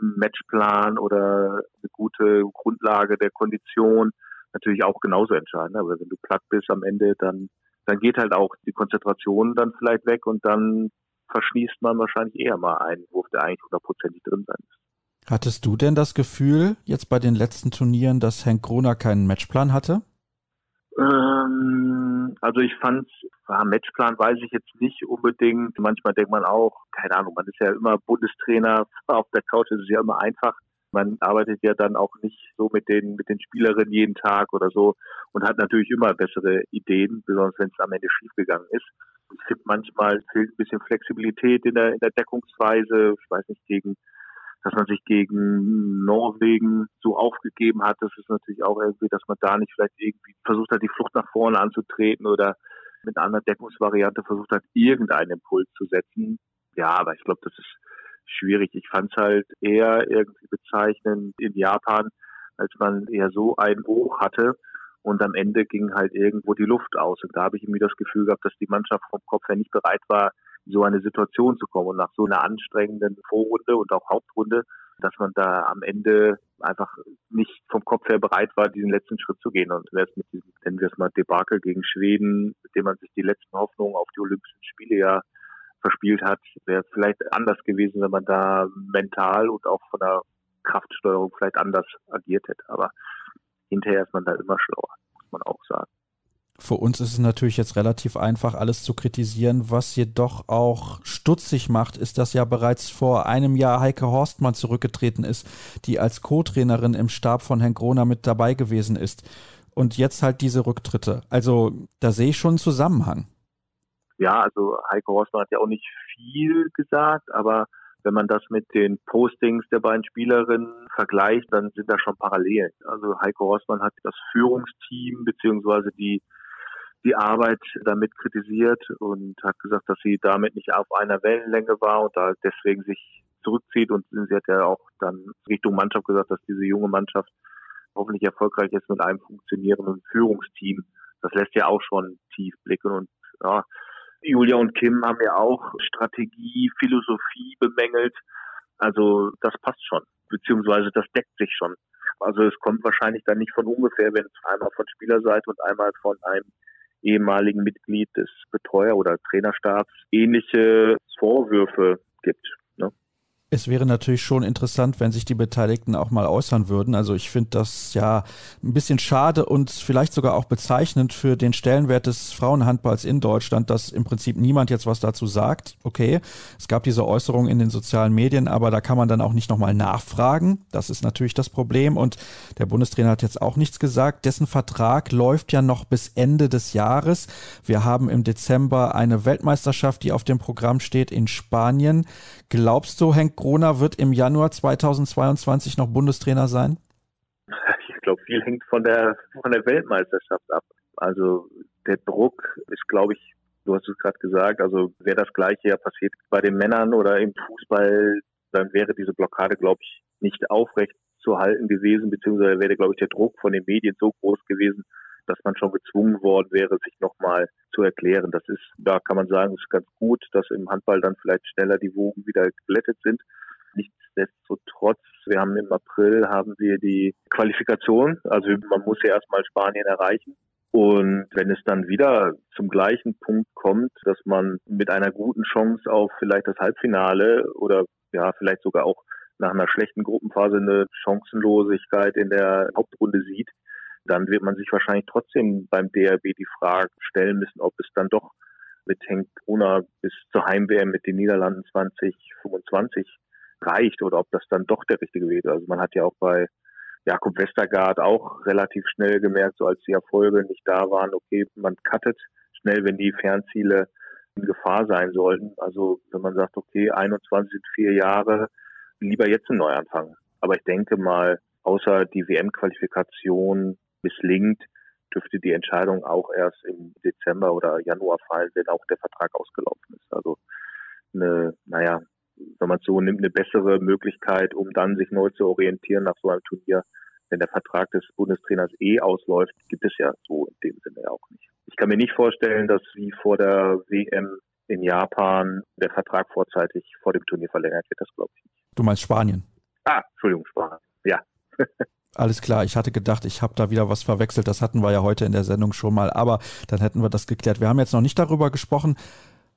Speaker 3: Matchplan oder eine gute Grundlage der Kondition natürlich auch genauso entscheidend. Aber wenn du platt bist am Ende, dann, dann geht halt auch die Konzentration dann vielleicht weg und dann verschließt man wahrscheinlich eher mal einen Wurf, der eigentlich hundertprozentig drin sein ist.
Speaker 1: Hattest du denn das Gefühl, jetzt bei den letzten Turnieren, dass Henk Groner keinen Matchplan hatte?
Speaker 3: Ähm, also ich fand, Matchplan weiß ich jetzt nicht unbedingt. Manchmal denkt man auch, keine Ahnung, man ist ja immer Bundestrainer auf der Couch, ist es ja immer einfach. Man arbeitet ja dann auch nicht so mit den, mit den Spielerinnen jeden Tag oder so und hat natürlich immer bessere Ideen, besonders wenn es am Ende schiefgegangen ist. Ich finde manchmal fehlt ein bisschen Flexibilität in der, in der Deckungsweise. Ich weiß nicht, gegen dass man sich gegen Norwegen so aufgegeben hat, das ist natürlich auch irgendwie, dass man da nicht vielleicht irgendwie versucht hat, die Flucht nach vorne anzutreten oder mit einer Deckungsvariante versucht hat, irgendeinen Impuls zu setzen. Ja, aber ich glaube, das ist schwierig. Ich fand es halt eher irgendwie bezeichnend in Japan, als man eher so ein Hoch hatte und am Ende ging halt irgendwo die Luft aus. Und da habe ich irgendwie das Gefühl gehabt, dass die Mannschaft vom Kopf her nicht bereit war, so eine Situation zu kommen. Und nach so einer anstrengenden Vorrunde und auch Hauptrunde, dass man da am Ende einfach nicht vom Kopf her bereit war, diesen letzten Schritt zu gehen. Und es mit diesem, nennen wir es mal, Debakel gegen Schweden, mit dem man sich die letzten Hoffnungen auf die Olympischen Spiele ja verspielt hat, wäre vielleicht anders gewesen, wenn man da mental und auch von der Kraftsteuerung vielleicht anders agiert hätte. Aber hinterher ist man da immer schlauer, muss man auch sagen.
Speaker 1: Für uns ist es natürlich jetzt relativ einfach, alles zu kritisieren. Was jedoch auch stutzig macht, ist, dass ja bereits vor einem Jahr Heike Horstmann zurückgetreten ist, die als Co-Trainerin im Stab von Herrn Groner mit dabei gewesen ist. Und jetzt halt diese Rücktritte. Also da sehe ich schon einen Zusammenhang.
Speaker 3: Ja, also Heike Horstmann hat ja auch nicht viel gesagt, aber wenn man das mit den Postings der beiden Spielerinnen vergleicht, dann sind da schon Parallelen. Also Heiko Rossmann hat das Führungsteam beziehungsweise die die Arbeit damit kritisiert und hat gesagt, dass sie damit nicht auf einer Wellenlänge war und da deswegen sich zurückzieht. Und sie hat ja auch dann Richtung Mannschaft gesagt, dass diese junge Mannschaft hoffentlich erfolgreich ist mit einem funktionierenden Führungsteam. Das lässt ja auch schon tief blicken und ja, Julia und Kim haben ja auch Strategie, Philosophie bemängelt. Also das passt schon, beziehungsweise das deckt sich schon. Also es kommt wahrscheinlich dann nicht von ungefähr, wenn es einmal von Spielerseite und einmal von einem ehemaligen Mitglied des Betreuer- oder Trainerstabs ähnliche Vorwürfe gibt.
Speaker 1: Es wäre natürlich schon interessant, wenn sich die Beteiligten auch mal äußern würden. Also ich finde das ja ein bisschen schade und vielleicht sogar auch bezeichnend für den Stellenwert des Frauenhandballs in Deutschland, dass im Prinzip niemand jetzt was dazu sagt. Okay, es gab diese Äußerung in den sozialen Medien, aber da kann man dann auch nicht nochmal nachfragen. Das ist natürlich das Problem. Und der Bundestrainer hat jetzt auch nichts gesagt. Dessen Vertrag läuft ja noch bis Ende des Jahres. Wir haben im Dezember eine Weltmeisterschaft, die auf dem Programm steht in Spanien. Glaubst du, Henk Groner wird im Januar 2022 noch Bundestrainer sein?
Speaker 3: Ich glaube, viel hängt von der, von der Weltmeisterschaft ab. Also der Druck ist, glaube ich, du hast es gerade gesagt, also wäre das gleiche ja passiert bei den Männern oder im Fußball, dann wäre diese Blockade, glaube ich, nicht aufrecht zu halten gewesen, beziehungsweise wäre, glaube ich, der Druck von den Medien so groß gewesen, dass man schon gezwungen worden wäre, sich nochmal zu erklären. Das ist, da kann man sagen, ist ganz gut, dass im Handball dann vielleicht schneller die Wogen wieder geglättet sind. Nichtsdestotrotz, wir haben im April haben wir die Qualifikation. Also man muss ja erstmal Spanien erreichen. Und wenn es dann wieder zum gleichen Punkt kommt, dass man mit einer guten Chance auf vielleicht das Halbfinale oder ja, vielleicht sogar auch nach einer schlechten Gruppenphase eine Chancenlosigkeit in der Hauptrunde sieht, dann wird man sich wahrscheinlich trotzdem beim DRB die Frage stellen müssen, ob es dann doch mit Henk Brunner bis zur Heim-WM mit den Niederlanden 2025 reicht oder ob das dann doch der richtige Weg ist. Also man hat ja auch bei Jakob Westergaard auch relativ schnell gemerkt, so als die Erfolge nicht da waren, okay, man cuttet schnell, wenn die Fernziele in Gefahr sein sollten. Also wenn man sagt, okay, 21 sind vier Jahre, lieber jetzt einen Neuanfang. Aber ich denke mal, außer die WM-Qualifikation misslingt, dürfte die Entscheidung auch erst im Dezember oder Januar fallen, wenn auch der Vertrag ausgelaufen ist. Also eine, naja, wenn man es so nimmt, eine bessere Möglichkeit, um dann sich neu zu orientieren nach so einem Turnier, wenn der Vertrag des Bundestrainers eh ausläuft, gibt es ja so in dem Sinne ja auch nicht. Ich kann mir nicht vorstellen, dass wie vor der WM in Japan der Vertrag vorzeitig vor dem Turnier verlängert wird. Das glaube ich nicht.
Speaker 1: Du meinst Spanien?
Speaker 3: Ah, Entschuldigung, Spanien. Ja.
Speaker 1: Alles klar, ich hatte gedacht, ich habe da wieder was verwechselt. Das hatten wir ja heute in der Sendung schon mal, aber dann hätten wir das geklärt. Wir haben jetzt noch nicht darüber gesprochen,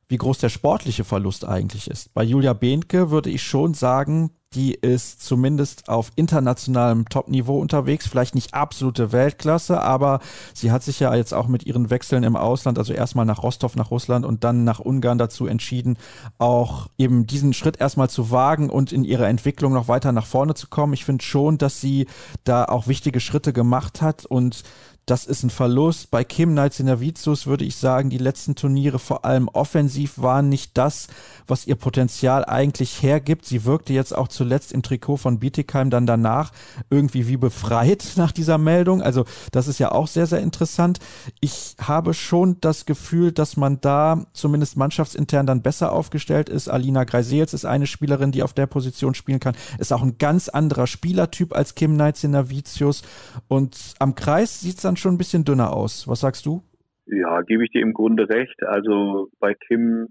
Speaker 1: wie groß der sportliche Verlust eigentlich ist. Bei Julia Behnke würde ich schon sagen, die ist zumindest auf internationalem Top-Niveau unterwegs, vielleicht nicht absolute Weltklasse, aber sie hat sich ja jetzt auch mit ihren Wechseln im Ausland, also erstmal nach Rostov, nach Russland und dann nach Ungarn dazu entschieden, auch eben diesen Schritt erstmal zu wagen und in ihrer Entwicklung noch weiter nach vorne zu kommen. Ich finde schon, dass sie da auch wichtige Schritte gemacht hat und das ist ein Verlust. Bei Kim Nalcinavicius würde ich sagen, die letzten Turniere vor allem offensiv waren nicht das, was ihr Potenzial eigentlich hergibt. Sie wirkte jetzt auch zuletzt im Trikot von Bietigheim dann danach irgendwie wie befreit nach dieser Meldung. Also das ist ja auch sehr, sehr interessant. Ich habe schon das Gefühl, dass man da zumindest mannschaftsintern dann besser aufgestellt ist. Alina Greisels ist eine Spielerin, die auf der Position spielen kann. Ist auch ein ganz anderer Spielertyp als Kim Nalcinavicius. Und am Kreis sieht es dann dann schon ein bisschen dünner aus. Was sagst du?
Speaker 3: Ja, gebe ich dir im Grunde recht. Also bei Kim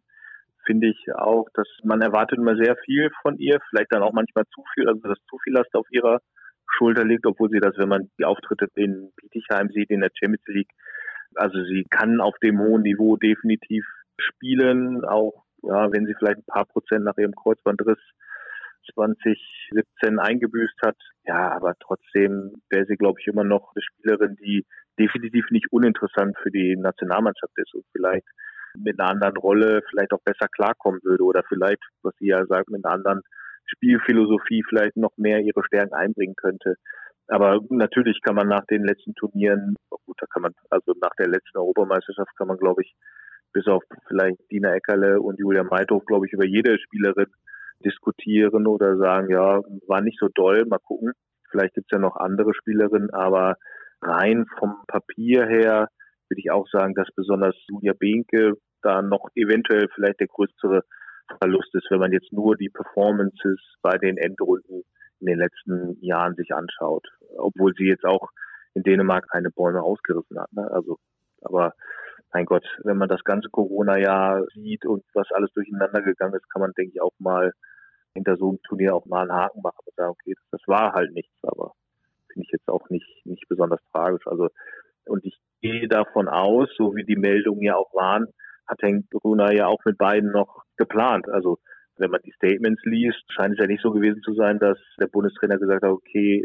Speaker 3: finde ich auch, dass man erwartet immer sehr viel von ihr, vielleicht dann auch manchmal zu viel, also dass zu viel Last auf ihrer Schulter liegt, obwohl sie das, wenn man die Auftritte in Bietigheim sieht, in der Champions League, also sie kann auf dem hohen Niveau definitiv spielen, auch ja, wenn sie vielleicht ein paar Prozent nach ihrem Kreuzbandriss 2017 eingebüßt hat. Ja, aber trotzdem wäre sie, glaube ich, immer noch eine Spielerin, die definitiv nicht uninteressant für die Nationalmannschaft ist und vielleicht mit einer anderen Rolle vielleicht auch besser klarkommen würde oder vielleicht, was sie ja sagt, mit einer anderen Spielphilosophie vielleicht noch mehr ihre Stärken einbringen könnte. Aber natürlich kann man nach den letzten Turnieren, gut, da kann man, also nach der letzten Europameisterschaft kann man, glaube ich, bis auf vielleicht Dina Eckerle und Julia Meithof, glaube ich, über jede Spielerin diskutieren oder sagen, ja, war nicht so doll, mal gucken. Vielleicht gibt's ja noch andere Spielerinnen, aber rein vom Papier her würde ich auch sagen, dass besonders Julia Behnke da noch eventuell vielleicht der größere Verlust ist, wenn man jetzt nur die Performances bei den Endrunden in den letzten Jahren sich anschaut. Obwohl sie jetzt auch in Dänemark keine Bäume ausgerissen hat. Ne? Also, aber mein Gott, wenn man das ganze Corona-Jahr sieht und was alles durcheinander gegangen ist, kann man, denke ich, auch mal hinter so einem Turnier auch mal einen Haken machen und sagen, okay, das, war halt nichts, aber finde ich jetzt auch nicht, nicht besonders tragisch. Also, und ich gehe davon aus, so wie die Meldungen ja auch waren, hat Henk Brunner ja auch mit beiden noch geplant. Also, wenn man die Statements liest, scheint es ja nicht so gewesen zu sein, dass der Bundestrainer gesagt hat, okay,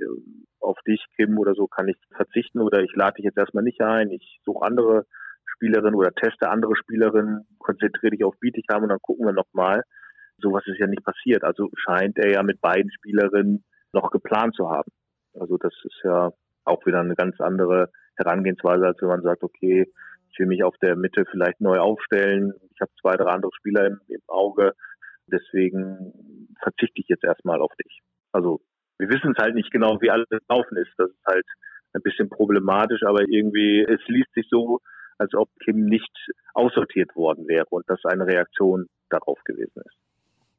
Speaker 3: auf dich, Kim, oder so kann ich verzichten oder ich lade dich jetzt erstmal nicht ein, ich suche andere Spielerinnen oder teste andere Spielerinnen, konzentriere dich auf Bietigheim und dann gucken wir nochmal sowas ist ja nicht passiert. Also scheint er ja mit beiden Spielerinnen noch geplant zu haben. Also das ist ja auch wieder eine ganz andere Herangehensweise, als wenn man sagt, okay, ich will mich auf der Mitte vielleicht neu aufstellen. Ich habe zwei, drei andere Spieler im, im Auge. Deswegen verzichte ich jetzt erstmal auf dich. Also wir wissen es halt nicht genau, wie alles laufen ist. Das ist halt ein bisschen problematisch, aber irgendwie, es liest sich so, als ob Kim nicht aussortiert worden wäre und das eine Reaktion darauf gewesen ist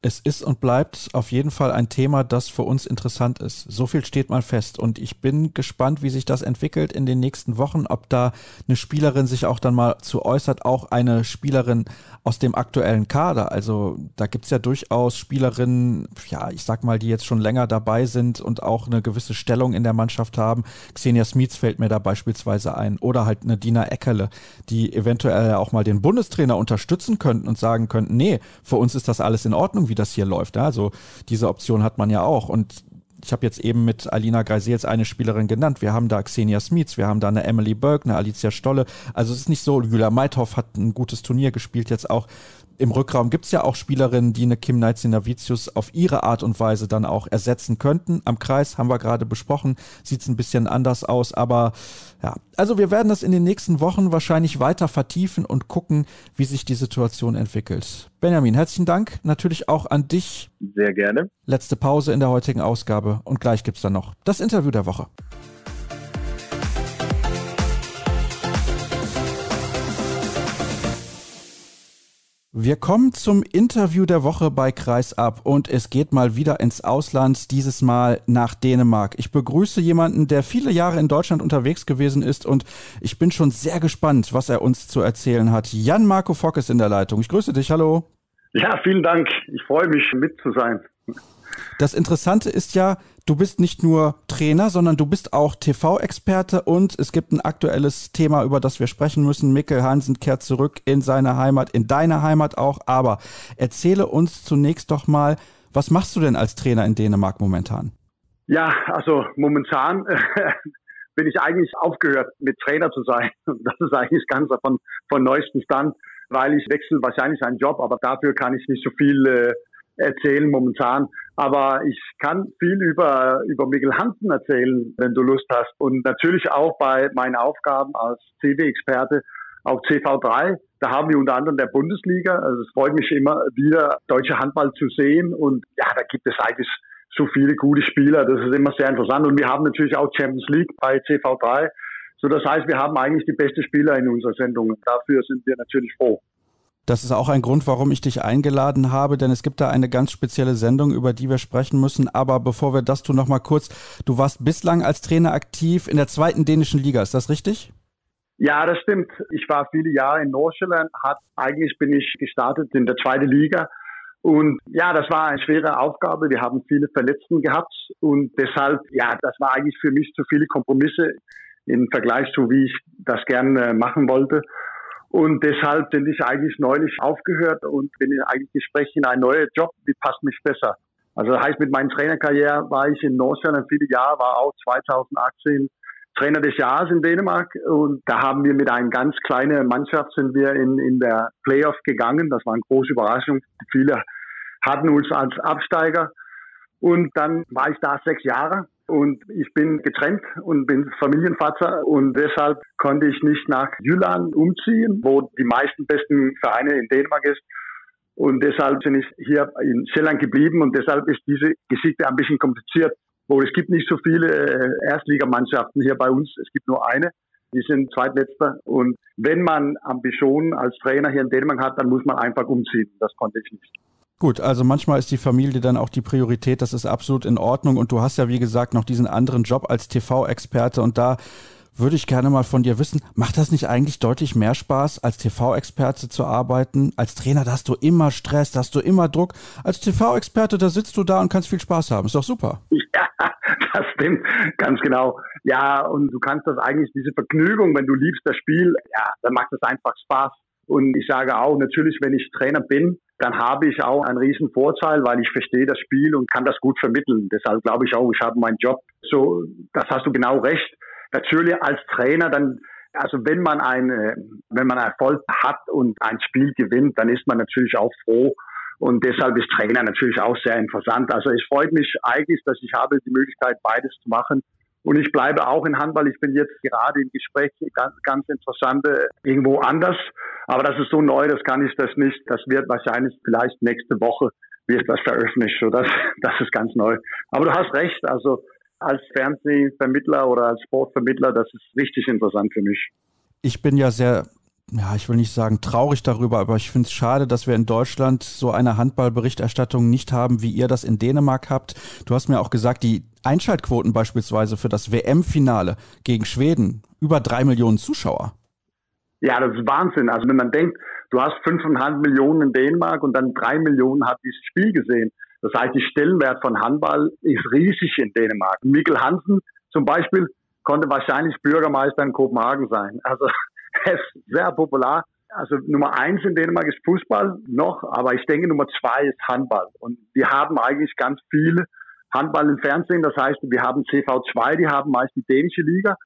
Speaker 1: es ist und bleibt auf jeden Fall ein Thema, das für uns interessant ist. So viel steht mal fest. Und ich bin gespannt, wie sich das entwickelt in den nächsten Wochen, ob da eine Spielerin sich auch dann mal zu äußert, auch eine Spielerin aus dem aktuellen Kader. Also da gibt's ja durchaus Spielerinnen, ja, ich sag mal, die jetzt schon länger dabei sind und auch eine gewisse Stellung in der Mannschaft haben. Xenia Smits fällt mir da beispielsweise ein. Oder halt eine Dina Eckerle, die eventuell auch mal den Bundestrainer unterstützen könnten und sagen könnten, nee, für uns ist das alles in Ordnung wie das hier läuft. Also diese Option hat man ja auch. Und ich habe jetzt eben mit Alina Greisels eine Spielerin genannt. Wir haben da Xenia Smits, wir haben da eine Emily Berg, eine Alicia Stolle. Also es ist nicht so, Julia Meithoff hat ein gutes Turnier gespielt jetzt auch im Rückraum gibt es ja auch Spielerinnen, die eine Kim Navicius auf ihre Art und Weise dann auch ersetzen könnten. Am Kreis haben wir gerade besprochen, sieht es ein bisschen anders aus, aber ja, also wir werden das in den nächsten Wochen wahrscheinlich weiter vertiefen und gucken, wie sich die Situation entwickelt. Benjamin, herzlichen Dank natürlich auch an dich.
Speaker 3: Sehr gerne.
Speaker 1: Letzte Pause in der heutigen Ausgabe und gleich gibt's dann noch das Interview der Woche. Wir kommen zum Interview der Woche bei Kreisab und es geht mal wieder ins Ausland, dieses Mal nach Dänemark. Ich begrüße jemanden, der viele Jahre in Deutschland unterwegs gewesen ist und ich bin schon sehr gespannt, was er uns zu erzählen hat. Jan Marco Fock ist in der Leitung. Ich grüße dich, hallo.
Speaker 4: Ja, vielen Dank. Ich freue mich, mit zu sein.
Speaker 1: Das Interessante ist ja, du bist nicht nur Trainer, sondern du bist auch TV-Experte und es gibt ein aktuelles Thema, über das wir sprechen müssen. Mikkel Hansen kehrt zurück in seine Heimat, in deine Heimat auch. Aber erzähle uns zunächst doch mal, was machst du denn als Trainer in Dänemark momentan?
Speaker 4: Ja, also momentan äh, bin ich eigentlich aufgehört, mit Trainer zu sein. Das ist eigentlich ganz von, von neuestem Stand, weil ich wechsle wahrscheinlich einen Job, aber dafür kann ich nicht so viel äh, erzählen momentan. Aber ich kann viel über, über Mikkel Hansen erzählen, wenn du Lust hast. Und natürlich auch bei meinen Aufgaben als CV-Experte auf CV3. Da haben wir unter anderem der Bundesliga. Also es freut mich immer wieder, deutsche Handball zu sehen. Und ja, da gibt es eigentlich so viele gute Spieler. Das ist immer sehr interessant. Und wir haben natürlich auch Champions League bei CV3. So, das heißt, wir haben eigentlich die besten Spieler in unserer Sendung. Dafür sind wir natürlich froh.
Speaker 1: Das ist auch ein Grund, warum ich dich eingeladen habe, denn es gibt da eine ganz spezielle Sendung, über die wir sprechen müssen. Aber bevor wir das tun, noch mal kurz. Du warst bislang als Trainer aktiv in der zweiten dänischen Liga. Ist das richtig?
Speaker 4: Ja, das stimmt. Ich war viele Jahre in Nordsjælland. Hat, eigentlich bin ich gestartet in der zweiten Liga. Und ja, das war eine schwere Aufgabe. Wir haben viele Verletzten gehabt und deshalb, ja, das war eigentlich für mich zu viele Kompromisse im Vergleich zu, wie ich das gerne machen wollte. Und deshalb bin ich eigentlich neulich aufgehört und bin eigentlich Gespräch in einen neuen Job, die passt mich besser. Also das heißt, mit meiner Trainerkarriere war ich in Nordsjælland viele Jahre, war auch 2018 Trainer des Jahres in Dänemark und da haben wir mit einer ganz kleinen Mannschaft sind wir in, in der Playoff gegangen. Das war eine große Überraschung. Viele hatten uns als Absteiger und dann war ich da sechs Jahre und ich bin getrennt und bin Familienvater und deshalb konnte ich nicht nach Jylland umziehen, wo die meisten besten Vereine in Dänemark ist. Und deshalb bin ich hier in Sjælland geblieben und deshalb ist diese Geschichte ein bisschen kompliziert. Wo es gibt nicht so viele äh, Erstligamannschaften hier bei uns. Es gibt nur eine. Die sind zweitletzter. Und wenn man Ambitionen als Trainer hier in Dänemark hat, dann muss man einfach umziehen. Das konnte ich nicht.
Speaker 1: Gut, also manchmal ist die Familie dann auch die Priorität, das ist absolut in Ordnung. Und du hast ja, wie gesagt, noch diesen anderen Job als TV-Experte und da würde ich gerne mal von dir wissen, macht das nicht eigentlich deutlich mehr Spaß, als TV-Experte zu arbeiten? Als Trainer, da hast du immer Stress, da hast du immer Druck. Als TV-Experte, da sitzt du da und kannst viel Spaß haben. Ist doch super.
Speaker 4: Ja, das stimmt, ganz genau. Ja, und du kannst das eigentlich, diese Vergnügung, wenn du liebst das Spiel, ja, dann macht es einfach Spaß. Und ich sage auch, natürlich, wenn ich Trainer bin, dann habe ich auch einen riesen Vorteil, weil ich verstehe das Spiel und kann das gut vermitteln. Deshalb glaube ich auch, ich habe meinen Job. So, das hast du genau recht. Natürlich als Trainer dann also wenn man eine, wenn man Erfolg hat und ein Spiel gewinnt, dann ist man natürlich auch froh. Und deshalb ist Trainer natürlich auch sehr interessant. Also es freut mich eigentlich, dass ich habe die Möglichkeit, beides zu machen. Und ich bleibe auch in Handball. Ich bin jetzt gerade im Gespräch, ganz, ganz interessante, irgendwo anders. Aber das ist so neu, das kann ich das nicht. Das wird wahrscheinlich vielleicht nächste Woche wird das veröffentlicht. So, das, das ist ganz neu. Aber du hast recht. Also als Fernsehvermittler oder als Sportvermittler, das ist richtig interessant für mich.
Speaker 1: Ich bin ja sehr ja, ich will nicht sagen traurig darüber, aber ich finde es schade, dass wir in Deutschland so eine Handballberichterstattung nicht haben, wie ihr das in Dänemark habt. Du hast mir auch gesagt, die Einschaltquoten beispielsweise für das WM-Finale gegen Schweden, über drei Millionen Zuschauer.
Speaker 4: Ja, das ist Wahnsinn. Also wenn man denkt, du hast fünfeinhalb Millionen in Dänemark und dann drei Millionen hat dieses Spiel gesehen. Das heißt, die Stellenwert von Handball ist riesig in Dänemark. Mikkel Hansen zum Beispiel konnte wahrscheinlich Bürgermeister in Kopenhagen sein. Also er ist sehr popular. Also Nummer eins in Dänemark ist Fußball noch, aber ich denke Nummer zwei ist Handball. Und wir haben eigentlich ganz viel Handball im Fernsehen. Das heißt, wir haben CV2, die haben meist die dänische Liga.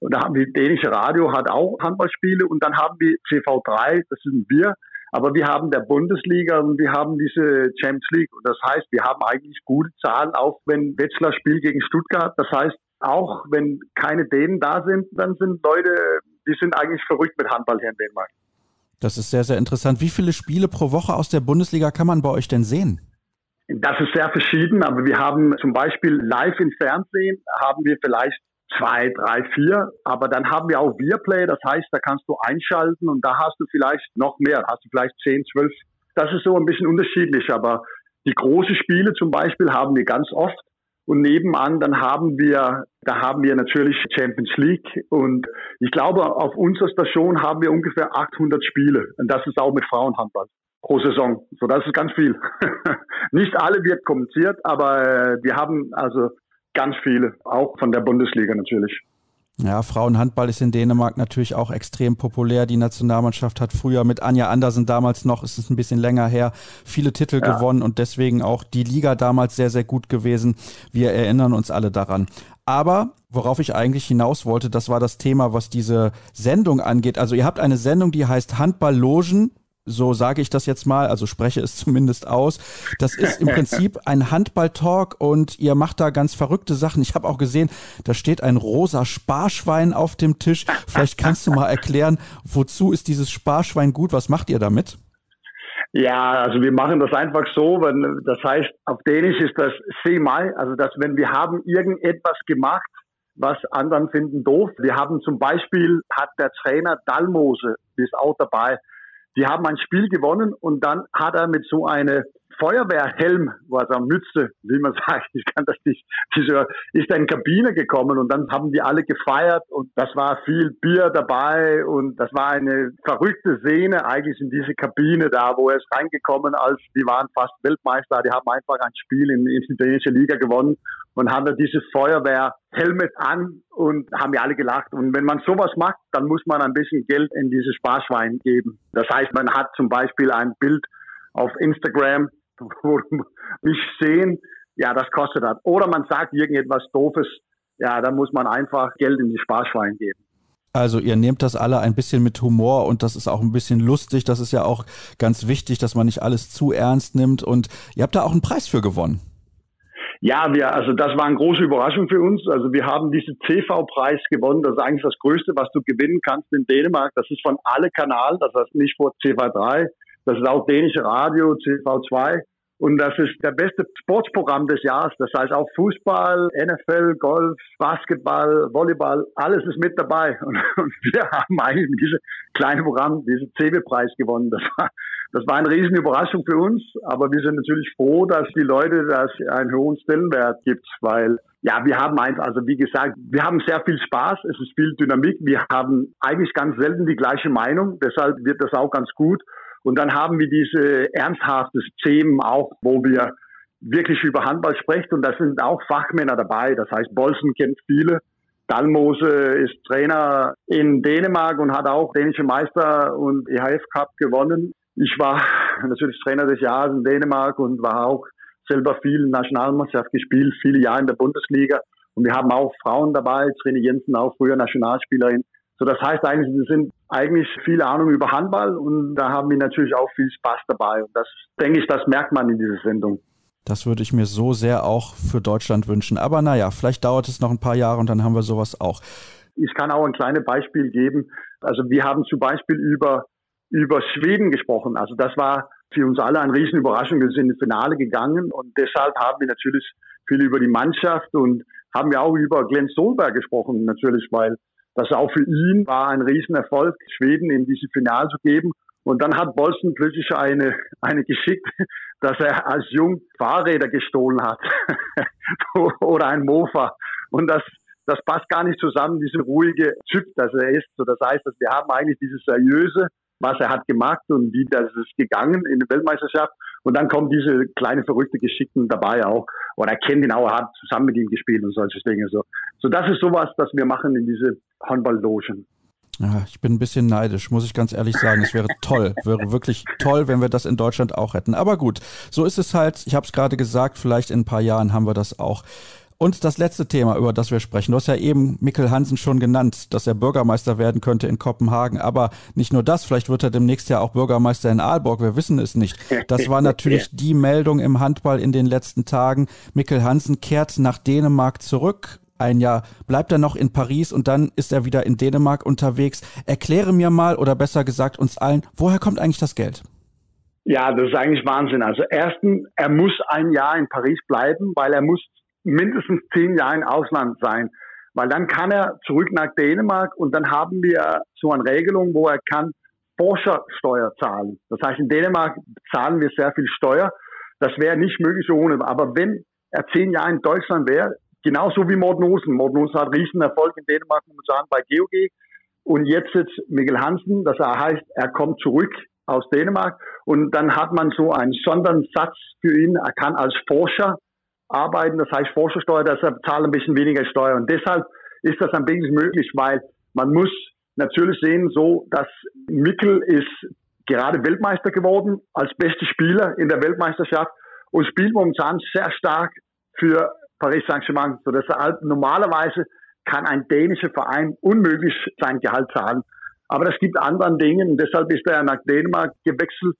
Speaker 4: Und da haben wir dänische Radio hat auch Handballspiele und dann haben wir CV3, das sind wir, aber wir haben der Bundesliga und wir haben diese Champions League. Und das heißt, wir haben eigentlich gute Zahlen, auch wenn Wetzlar spielt gegen Stuttgart. Das heißt, auch wenn keine Dänen da sind, dann sind Leute, die sind eigentlich verrückt mit Handball hier in Dänemark.
Speaker 1: Das ist sehr, sehr interessant. Wie viele Spiele pro Woche aus der Bundesliga kann man bei euch denn sehen?
Speaker 4: Das ist sehr verschieden, aber wir haben zum Beispiel live im Fernsehen haben wir vielleicht zwei, drei, vier. Aber dann haben wir auch Viaplay, das heißt, da kannst du einschalten und da hast du vielleicht noch mehr, hast du vielleicht zehn, zwölf. Das ist so ein bisschen unterschiedlich, aber die großen Spiele zum Beispiel haben wir ganz oft. Und nebenan, dann haben wir, da haben wir natürlich Champions League. Und ich glaube, auf unserer Station haben wir ungefähr 800 Spiele. Und das ist auch mit Frauenhandball pro Saison. So, das ist ganz viel. Nicht alle wird kommentiert, aber äh, wir haben also ganz viele, auch von der Bundesliga natürlich.
Speaker 1: Ja, Frauenhandball ist in Dänemark natürlich auch extrem populär. Die Nationalmannschaft hat früher mit Anja Andersen damals noch, ist es ein bisschen länger her, viele Titel ja. gewonnen und deswegen auch die Liga damals sehr, sehr gut gewesen. Wir erinnern uns alle daran. Aber worauf ich eigentlich hinaus wollte, das war das Thema, was diese Sendung angeht. Also ihr habt eine Sendung, die heißt Handball-Logen so sage ich das jetzt mal, also spreche es zumindest aus. Das ist im Prinzip ein Handball-Talk und ihr macht da ganz verrückte Sachen. Ich habe auch gesehen, da steht ein rosa Sparschwein auf dem Tisch. Vielleicht kannst du mal erklären, wozu ist dieses Sparschwein gut? Was macht ihr damit?
Speaker 4: Ja, also wir machen das einfach so, wenn, das heißt, auf Dänisch ist das Semai, also dass wenn wir haben irgendetwas gemacht, was anderen finden doof. Wir haben zum Beispiel, hat der Trainer Dalmose, ist auch dabei, die haben ein Spiel gewonnen und dann hat er mit so eine Feuerwehrhelm, also Mütze, wie man sagt, ich kann das nicht, dieser, ist in Kabine gekommen und dann haben die alle gefeiert und das war viel Bier dabei und das war eine verrückte Szene eigentlich in diese Kabine da, wo er ist reingekommen, als die waren fast Weltmeister, die haben einfach ein Spiel in, in die italienische Liga gewonnen und haben da dieses Feuerwehrhelmet an und haben ja alle gelacht. Und wenn man sowas macht, dann muss man ein bisschen Geld in dieses Sparschwein geben. Das heißt, man hat zum Beispiel ein Bild auf Instagram, wo mich sehen, ja, das kostet das. Oder man sagt irgendetwas Doofes, ja, dann muss man einfach Geld in die Sparschwein geben.
Speaker 1: Also ihr nehmt das alle ein bisschen mit Humor und das ist auch ein bisschen lustig. Das ist ja auch ganz wichtig, dass man nicht alles zu ernst nimmt. Und ihr habt da auch einen Preis für gewonnen.
Speaker 4: Ja, wir, also das war eine große Überraschung für uns. Also wir haben diesen CV-Preis gewonnen. Das ist eigentlich das Größte, was du gewinnen kannst in Dänemark. Das ist von alle Kanälen. Das heißt nicht vor CV3. Das ist auch dänische Radio, CV2. Und das ist der beste Sportprogramm des Jahres. Das heißt auch Fußball, NFL, Golf, Basketball, Volleyball, alles ist mit dabei. Und, und wir haben eigentlich mit diesem kleinen Programm diesen CB-Preis gewonnen. Das war, das war eine riesen Überraschung für uns. Aber wir sind natürlich froh, dass die Leute das einen hohen Stellenwert gibt, weil ja, wir haben einfach, also wie gesagt, wir haben sehr viel Spaß, es ist viel Dynamik, wir haben eigentlich ganz selten die gleiche Meinung, deshalb wird das auch ganz gut. Und dann haben wir diese ernsthaftes Themen auch, wo wir wirklich über Handball sprechen und da sind auch Fachmänner dabei. Das heißt, Bolsen kennt viele. Dalmose ist Trainer in Dänemark und hat auch dänische Meister und EHF Cup gewonnen. Ich war natürlich Trainer des Jahres in Dänemark und war auch selber viel Nationalmannschaft gespielt, viele Jahre in der Bundesliga. Und wir haben auch Frauen dabei, Trainer Jensen auch früher Nationalspielerin. So, das heißt eigentlich, wir sind eigentlich viel Ahnung über Handball und da haben wir natürlich auch viel Spaß dabei. Und das denke ich, das merkt man in dieser Sendung.
Speaker 1: Das würde ich mir so sehr auch für Deutschland wünschen. Aber naja, vielleicht dauert es noch ein paar Jahre und dann haben wir sowas auch.
Speaker 4: Ich kann auch ein kleines Beispiel geben. Also wir haben zum Beispiel über, über Schweden gesprochen. Also das war für uns alle eine riesen Überraschung. Wir sind ins Finale gegangen und deshalb haben wir natürlich viel über die Mannschaft und haben wir auch über Glenn Solberg gesprochen natürlich, weil das auch für ihn war ein Riesenerfolg, Schweden in diese Finale zu geben. Und dann hat Bolson plötzlich eine, eine geschickt, dass er als Jung Fahrräder gestohlen hat oder ein Mofa. Und das, das passt gar nicht zusammen, diese ruhige Typ, dass er ist. So, das heißt, dass wir haben eigentlich dieses seriöse, was er hat gemacht und wie das ist gegangen in der Weltmeisterschaft. Und dann kommen diese kleine verrückte Geschichten dabei auch. Oder er kennt ihn auch, er hat zusammen mit ihm gespielt und solche Dinge. So, so das ist sowas, das wir machen in diese Handballlogen.
Speaker 1: Ja, ich bin ein bisschen neidisch, muss ich ganz ehrlich sagen. Es wäre toll, wäre wirklich toll, wenn wir das in Deutschland auch hätten. Aber gut, so ist es halt. Ich habe es gerade gesagt, vielleicht in ein paar Jahren haben wir das auch. Und das letzte Thema, über das wir sprechen. Du hast ja eben Mikkel Hansen schon genannt, dass er Bürgermeister werden könnte in Kopenhagen. Aber nicht nur das, vielleicht wird er demnächst ja auch Bürgermeister in Aalborg. Wir wissen es nicht. Das war natürlich die Meldung im Handball in den letzten Tagen. Mikkel Hansen kehrt nach Dänemark zurück. Ein Jahr bleibt er noch in Paris und dann ist er wieder in Dänemark unterwegs. Erkläre mir mal oder besser gesagt uns allen, woher kommt eigentlich das Geld?
Speaker 4: Ja, das ist eigentlich Wahnsinn. Also erstens, er muss ein Jahr in Paris bleiben, weil er muss mindestens zehn Jahre im Ausland sein. Weil dann kann er zurück nach Dänemark und dann haben wir so eine Regelung, wo er kann Forschersteuer zahlen. Das heißt, in Dänemark zahlen wir sehr viel Steuer. Das wäre nicht möglich ohne. Aber wenn er zehn Jahre in Deutschland wäre, genauso wie Mordnosen. Mordnosen hat riesen Erfolg in Dänemark, sagen, bei GOG. Und jetzt sitzt Mikkel Hansen, das heißt, er kommt zurück aus Dänemark und dann hat man so einen Sondersatz für ihn. Er kann als Forscher arbeiten, das heißt Forschersteuer, deshalb zahlen ein bisschen weniger Steuer. Und deshalb ist das ein bisschen möglich, weil man muss natürlich sehen, so, dass Mikkel ist gerade Weltmeister geworden, als bester Spieler in der Weltmeisterschaft und spielt momentan sehr stark für Paris Saint-Germain. So deshalb normalerweise kann ein dänischer Verein unmöglich sein Gehalt zahlen. Aber das gibt anderen Dingen. Deshalb ist er nach Dänemark gewechselt.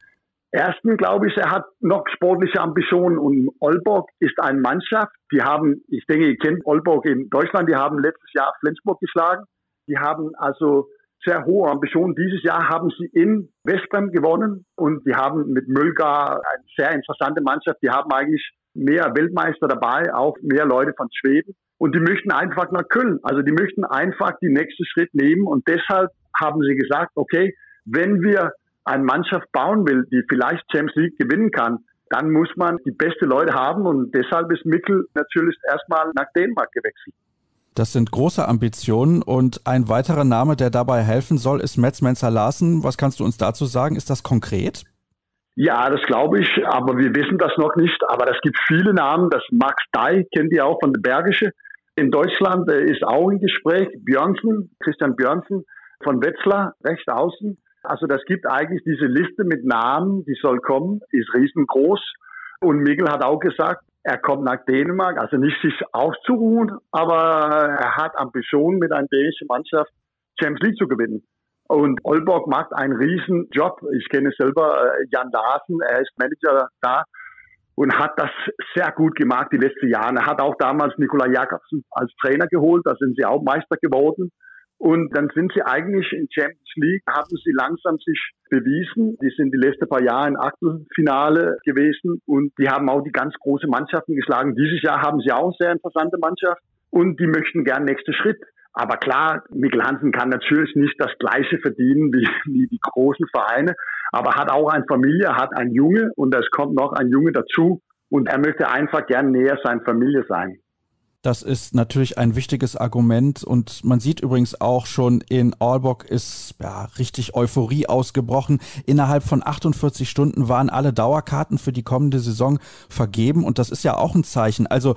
Speaker 4: Erstens glaube ich, er hat noch sportliche Ambitionen und Olborg ist eine Mannschaft, die haben, ich denke, ihr kennt Olborg in Deutschland, die haben letztes Jahr Flensburg geschlagen. Die haben also sehr hohe Ambitionen. Dieses Jahr haben sie in Westbrem gewonnen und die haben mit Mölgar eine sehr interessante Mannschaft. Die haben eigentlich mehr Weltmeister dabei, auch mehr Leute von Schweden. Und die möchten einfach nach Köln. Also die möchten einfach den nächsten Schritt nehmen. Und deshalb haben sie gesagt, okay, wenn wir eine Mannschaft bauen will, die vielleicht Champions League gewinnen kann, dann muss man die beste Leute haben. Und deshalb ist Mikkel natürlich erstmal nach Dänemark gewechselt.
Speaker 1: Das sind große Ambitionen und ein weiterer Name, der dabei helfen soll, ist Metz Menzer Larsen. Was kannst du uns dazu sagen? Ist das konkret?
Speaker 4: Ja, das glaube ich, aber wir wissen das noch nicht. Aber es gibt viele Namen. Das Max Dai kennt ihr auch von der Bergische. In Deutschland ist auch ein Gespräch. Björnsen, Christian Björnsen von Wetzlar, rechts außen. Also das gibt eigentlich diese Liste mit Namen, die soll kommen, ist riesengroß. Und Miguel hat auch gesagt, er kommt nach Dänemark, also nicht sich auszuruhen, aber er hat Ambitionen mit einer dänischen Mannschaft Champions League zu gewinnen. Und Olborg macht einen riesen Job. Ich kenne selber äh, Jan Larsen, er ist Manager da und hat das sehr gut gemacht die letzten Jahre. Er hat auch damals Nikola Jakobsen als Trainer geholt, da sind sie auch Meister geworden. Und dann sind sie eigentlich in Champions League, haben sie langsam sich bewiesen. Die sind die letzten paar Jahre im Achtelfinale gewesen und die haben auch die ganz große Mannschaften geschlagen. Dieses Jahr haben sie auch eine sehr interessante Mannschaft und die möchten gern nächsten Schritt. Aber klar, Mikkel Hansen kann natürlich nicht das Gleiche verdienen wie, wie die großen Vereine, aber hat auch eine Familie, hat ein Junge und es kommt noch ein Junge dazu und er möchte einfach gern näher seiner Familie sein.
Speaker 1: Das ist natürlich ein wichtiges Argument und man sieht übrigens auch schon in Aalborg ist ja richtig Euphorie ausgebrochen. Innerhalb von 48 Stunden waren alle Dauerkarten für die kommende Saison vergeben und das ist ja auch ein Zeichen. Also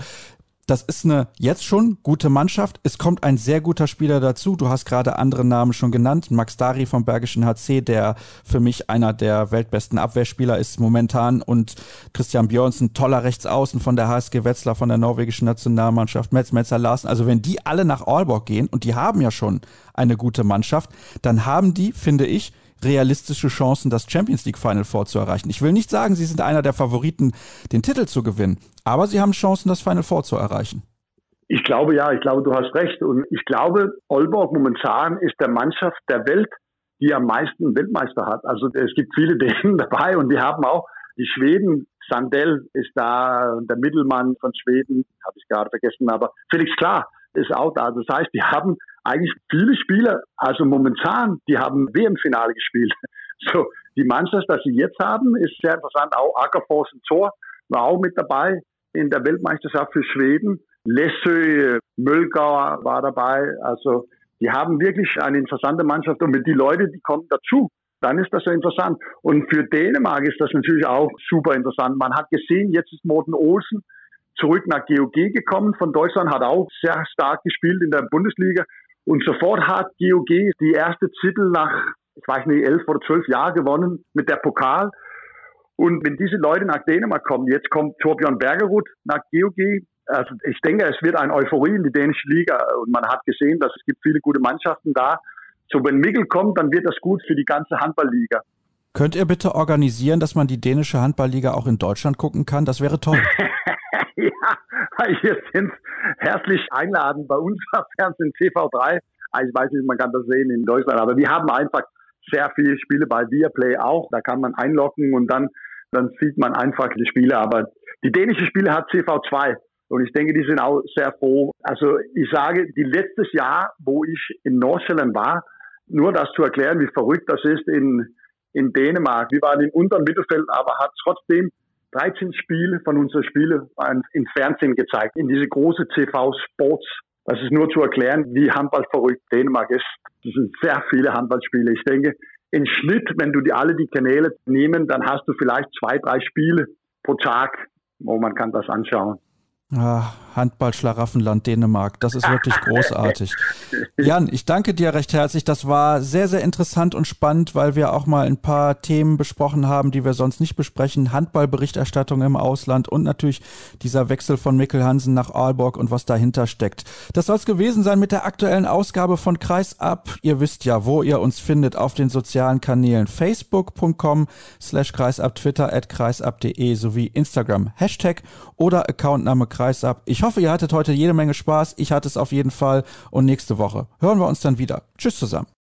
Speaker 1: das ist eine jetzt schon gute Mannschaft. Es kommt ein sehr guter Spieler dazu. Du hast gerade andere Namen schon genannt. Max Dari vom Bergischen HC, der für mich einer der weltbesten Abwehrspieler ist momentan. Und Christian Björnsen, toller Rechtsaußen von der HSG Wetzlar, von der norwegischen Nationalmannschaft. Metz Metzer Larsen. Also wenn die alle nach Aalborg gehen, und die haben ja schon eine gute Mannschaft, dann haben die, finde ich, realistische Chancen, das Champions League Final Four zu erreichen. Ich will nicht sagen, sie sind einer der Favoriten, den Titel zu gewinnen, aber sie haben Chancen, das Final Four zu erreichen.
Speaker 4: Ich glaube ja, ich glaube, du hast recht. Und ich glaube, Olborg momentan ist der Mannschaft der Welt, die am meisten Weltmeister hat. Also es gibt viele Dänen dabei und die haben auch die Schweden. Sandell ist da, der Mittelmann von Schweden, habe ich gerade vergessen, aber Felix Klar ist auch da. Das heißt, die haben eigentlich viele Spieler, also momentan, die haben WM-Finale gespielt. So, die Mannschaft, die sie jetzt haben, ist sehr interessant. Auch Ackerfors und Tor war auch mit dabei in der Weltmeisterschaft für Schweden. Lessö, Müllgauer war dabei. Also, die haben wirklich eine interessante Mannschaft. Und mit die Leute, die kommen dazu, dann ist das ja interessant. Und für Dänemark ist das natürlich auch super interessant. Man hat gesehen, jetzt ist Morten Olsen zurück nach GOG gekommen von Deutschland, hat auch sehr stark gespielt in der Bundesliga. Und sofort hat GOG die erste Titel nach, ich weiß nicht, elf oder zwölf Jahren gewonnen mit der Pokal. Und wenn diese Leute nach Dänemark kommen, jetzt kommt Torbjörn Bergerud nach GOG, also ich denke, es wird eine Euphorie in die dänische Liga und man hat gesehen, dass es gibt viele gute Mannschaften da. So wenn Mikkel kommt, dann wird das gut für die ganze Handballliga.
Speaker 1: Könnt ihr bitte organisieren, dass man die dänische Handballliga auch in Deutschland gucken kann? Das wäre toll.
Speaker 4: ja, wir sind herzlich einladen bei uns auf Fernsehen TV3. Ah, ich weiß nicht, man kann das sehen in Deutschland, aber wir haben einfach sehr viele Spiele bei Viaplay auch. Da kann man einloggen und dann, dann sieht man einfach die Spiele. Aber die dänische Spiele hat TV2. Und ich denke, die sind auch sehr froh. Also ich sage, die letztes Jahr, wo ich in Nordsjælland war, nur das zu erklären, wie verrückt das ist in, in Dänemark. Wir waren im unteren Mittelfeld, aber hat trotzdem 13 Spiele von unseren Spielen im Fernsehen gezeigt, in diese große TV Sports. Das ist nur zu erklären, wie handballverrückt Dänemark ist. Das sind sehr viele Handballspiele. Ich denke, im Schnitt, wenn du die alle die Kanäle nehmen, dann hast du vielleicht zwei, drei Spiele pro Tag, wo man kann das anschauen.
Speaker 1: Ah, Handball-Schlaraffenland Dänemark. Das ist wirklich großartig. Jan, ich danke dir recht herzlich. Das war sehr, sehr interessant und spannend, weil wir auch mal ein paar Themen besprochen haben, die wir sonst nicht besprechen. Handballberichterstattung im Ausland und natürlich dieser Wechsel von Mikkel Hansen nach Aalborg und was dahinter steckt. Das soll es gewesen sein mit der aktuellen Ausgabe von Kreis ab. Ihr wisst ja, wo ihr uns findet auf den sozialen Kanälen facebook.com slash kreisab, twitter at kreisab.de sowie Instagram Hashtag oder Accountname kreisab. Ich ich hoffe, ihr hattet heute jede Menge Spaß. Ich hatte es auf jeden Fall. Und nächste Woche hören wir uns dann wieder. Tschüss zusammen.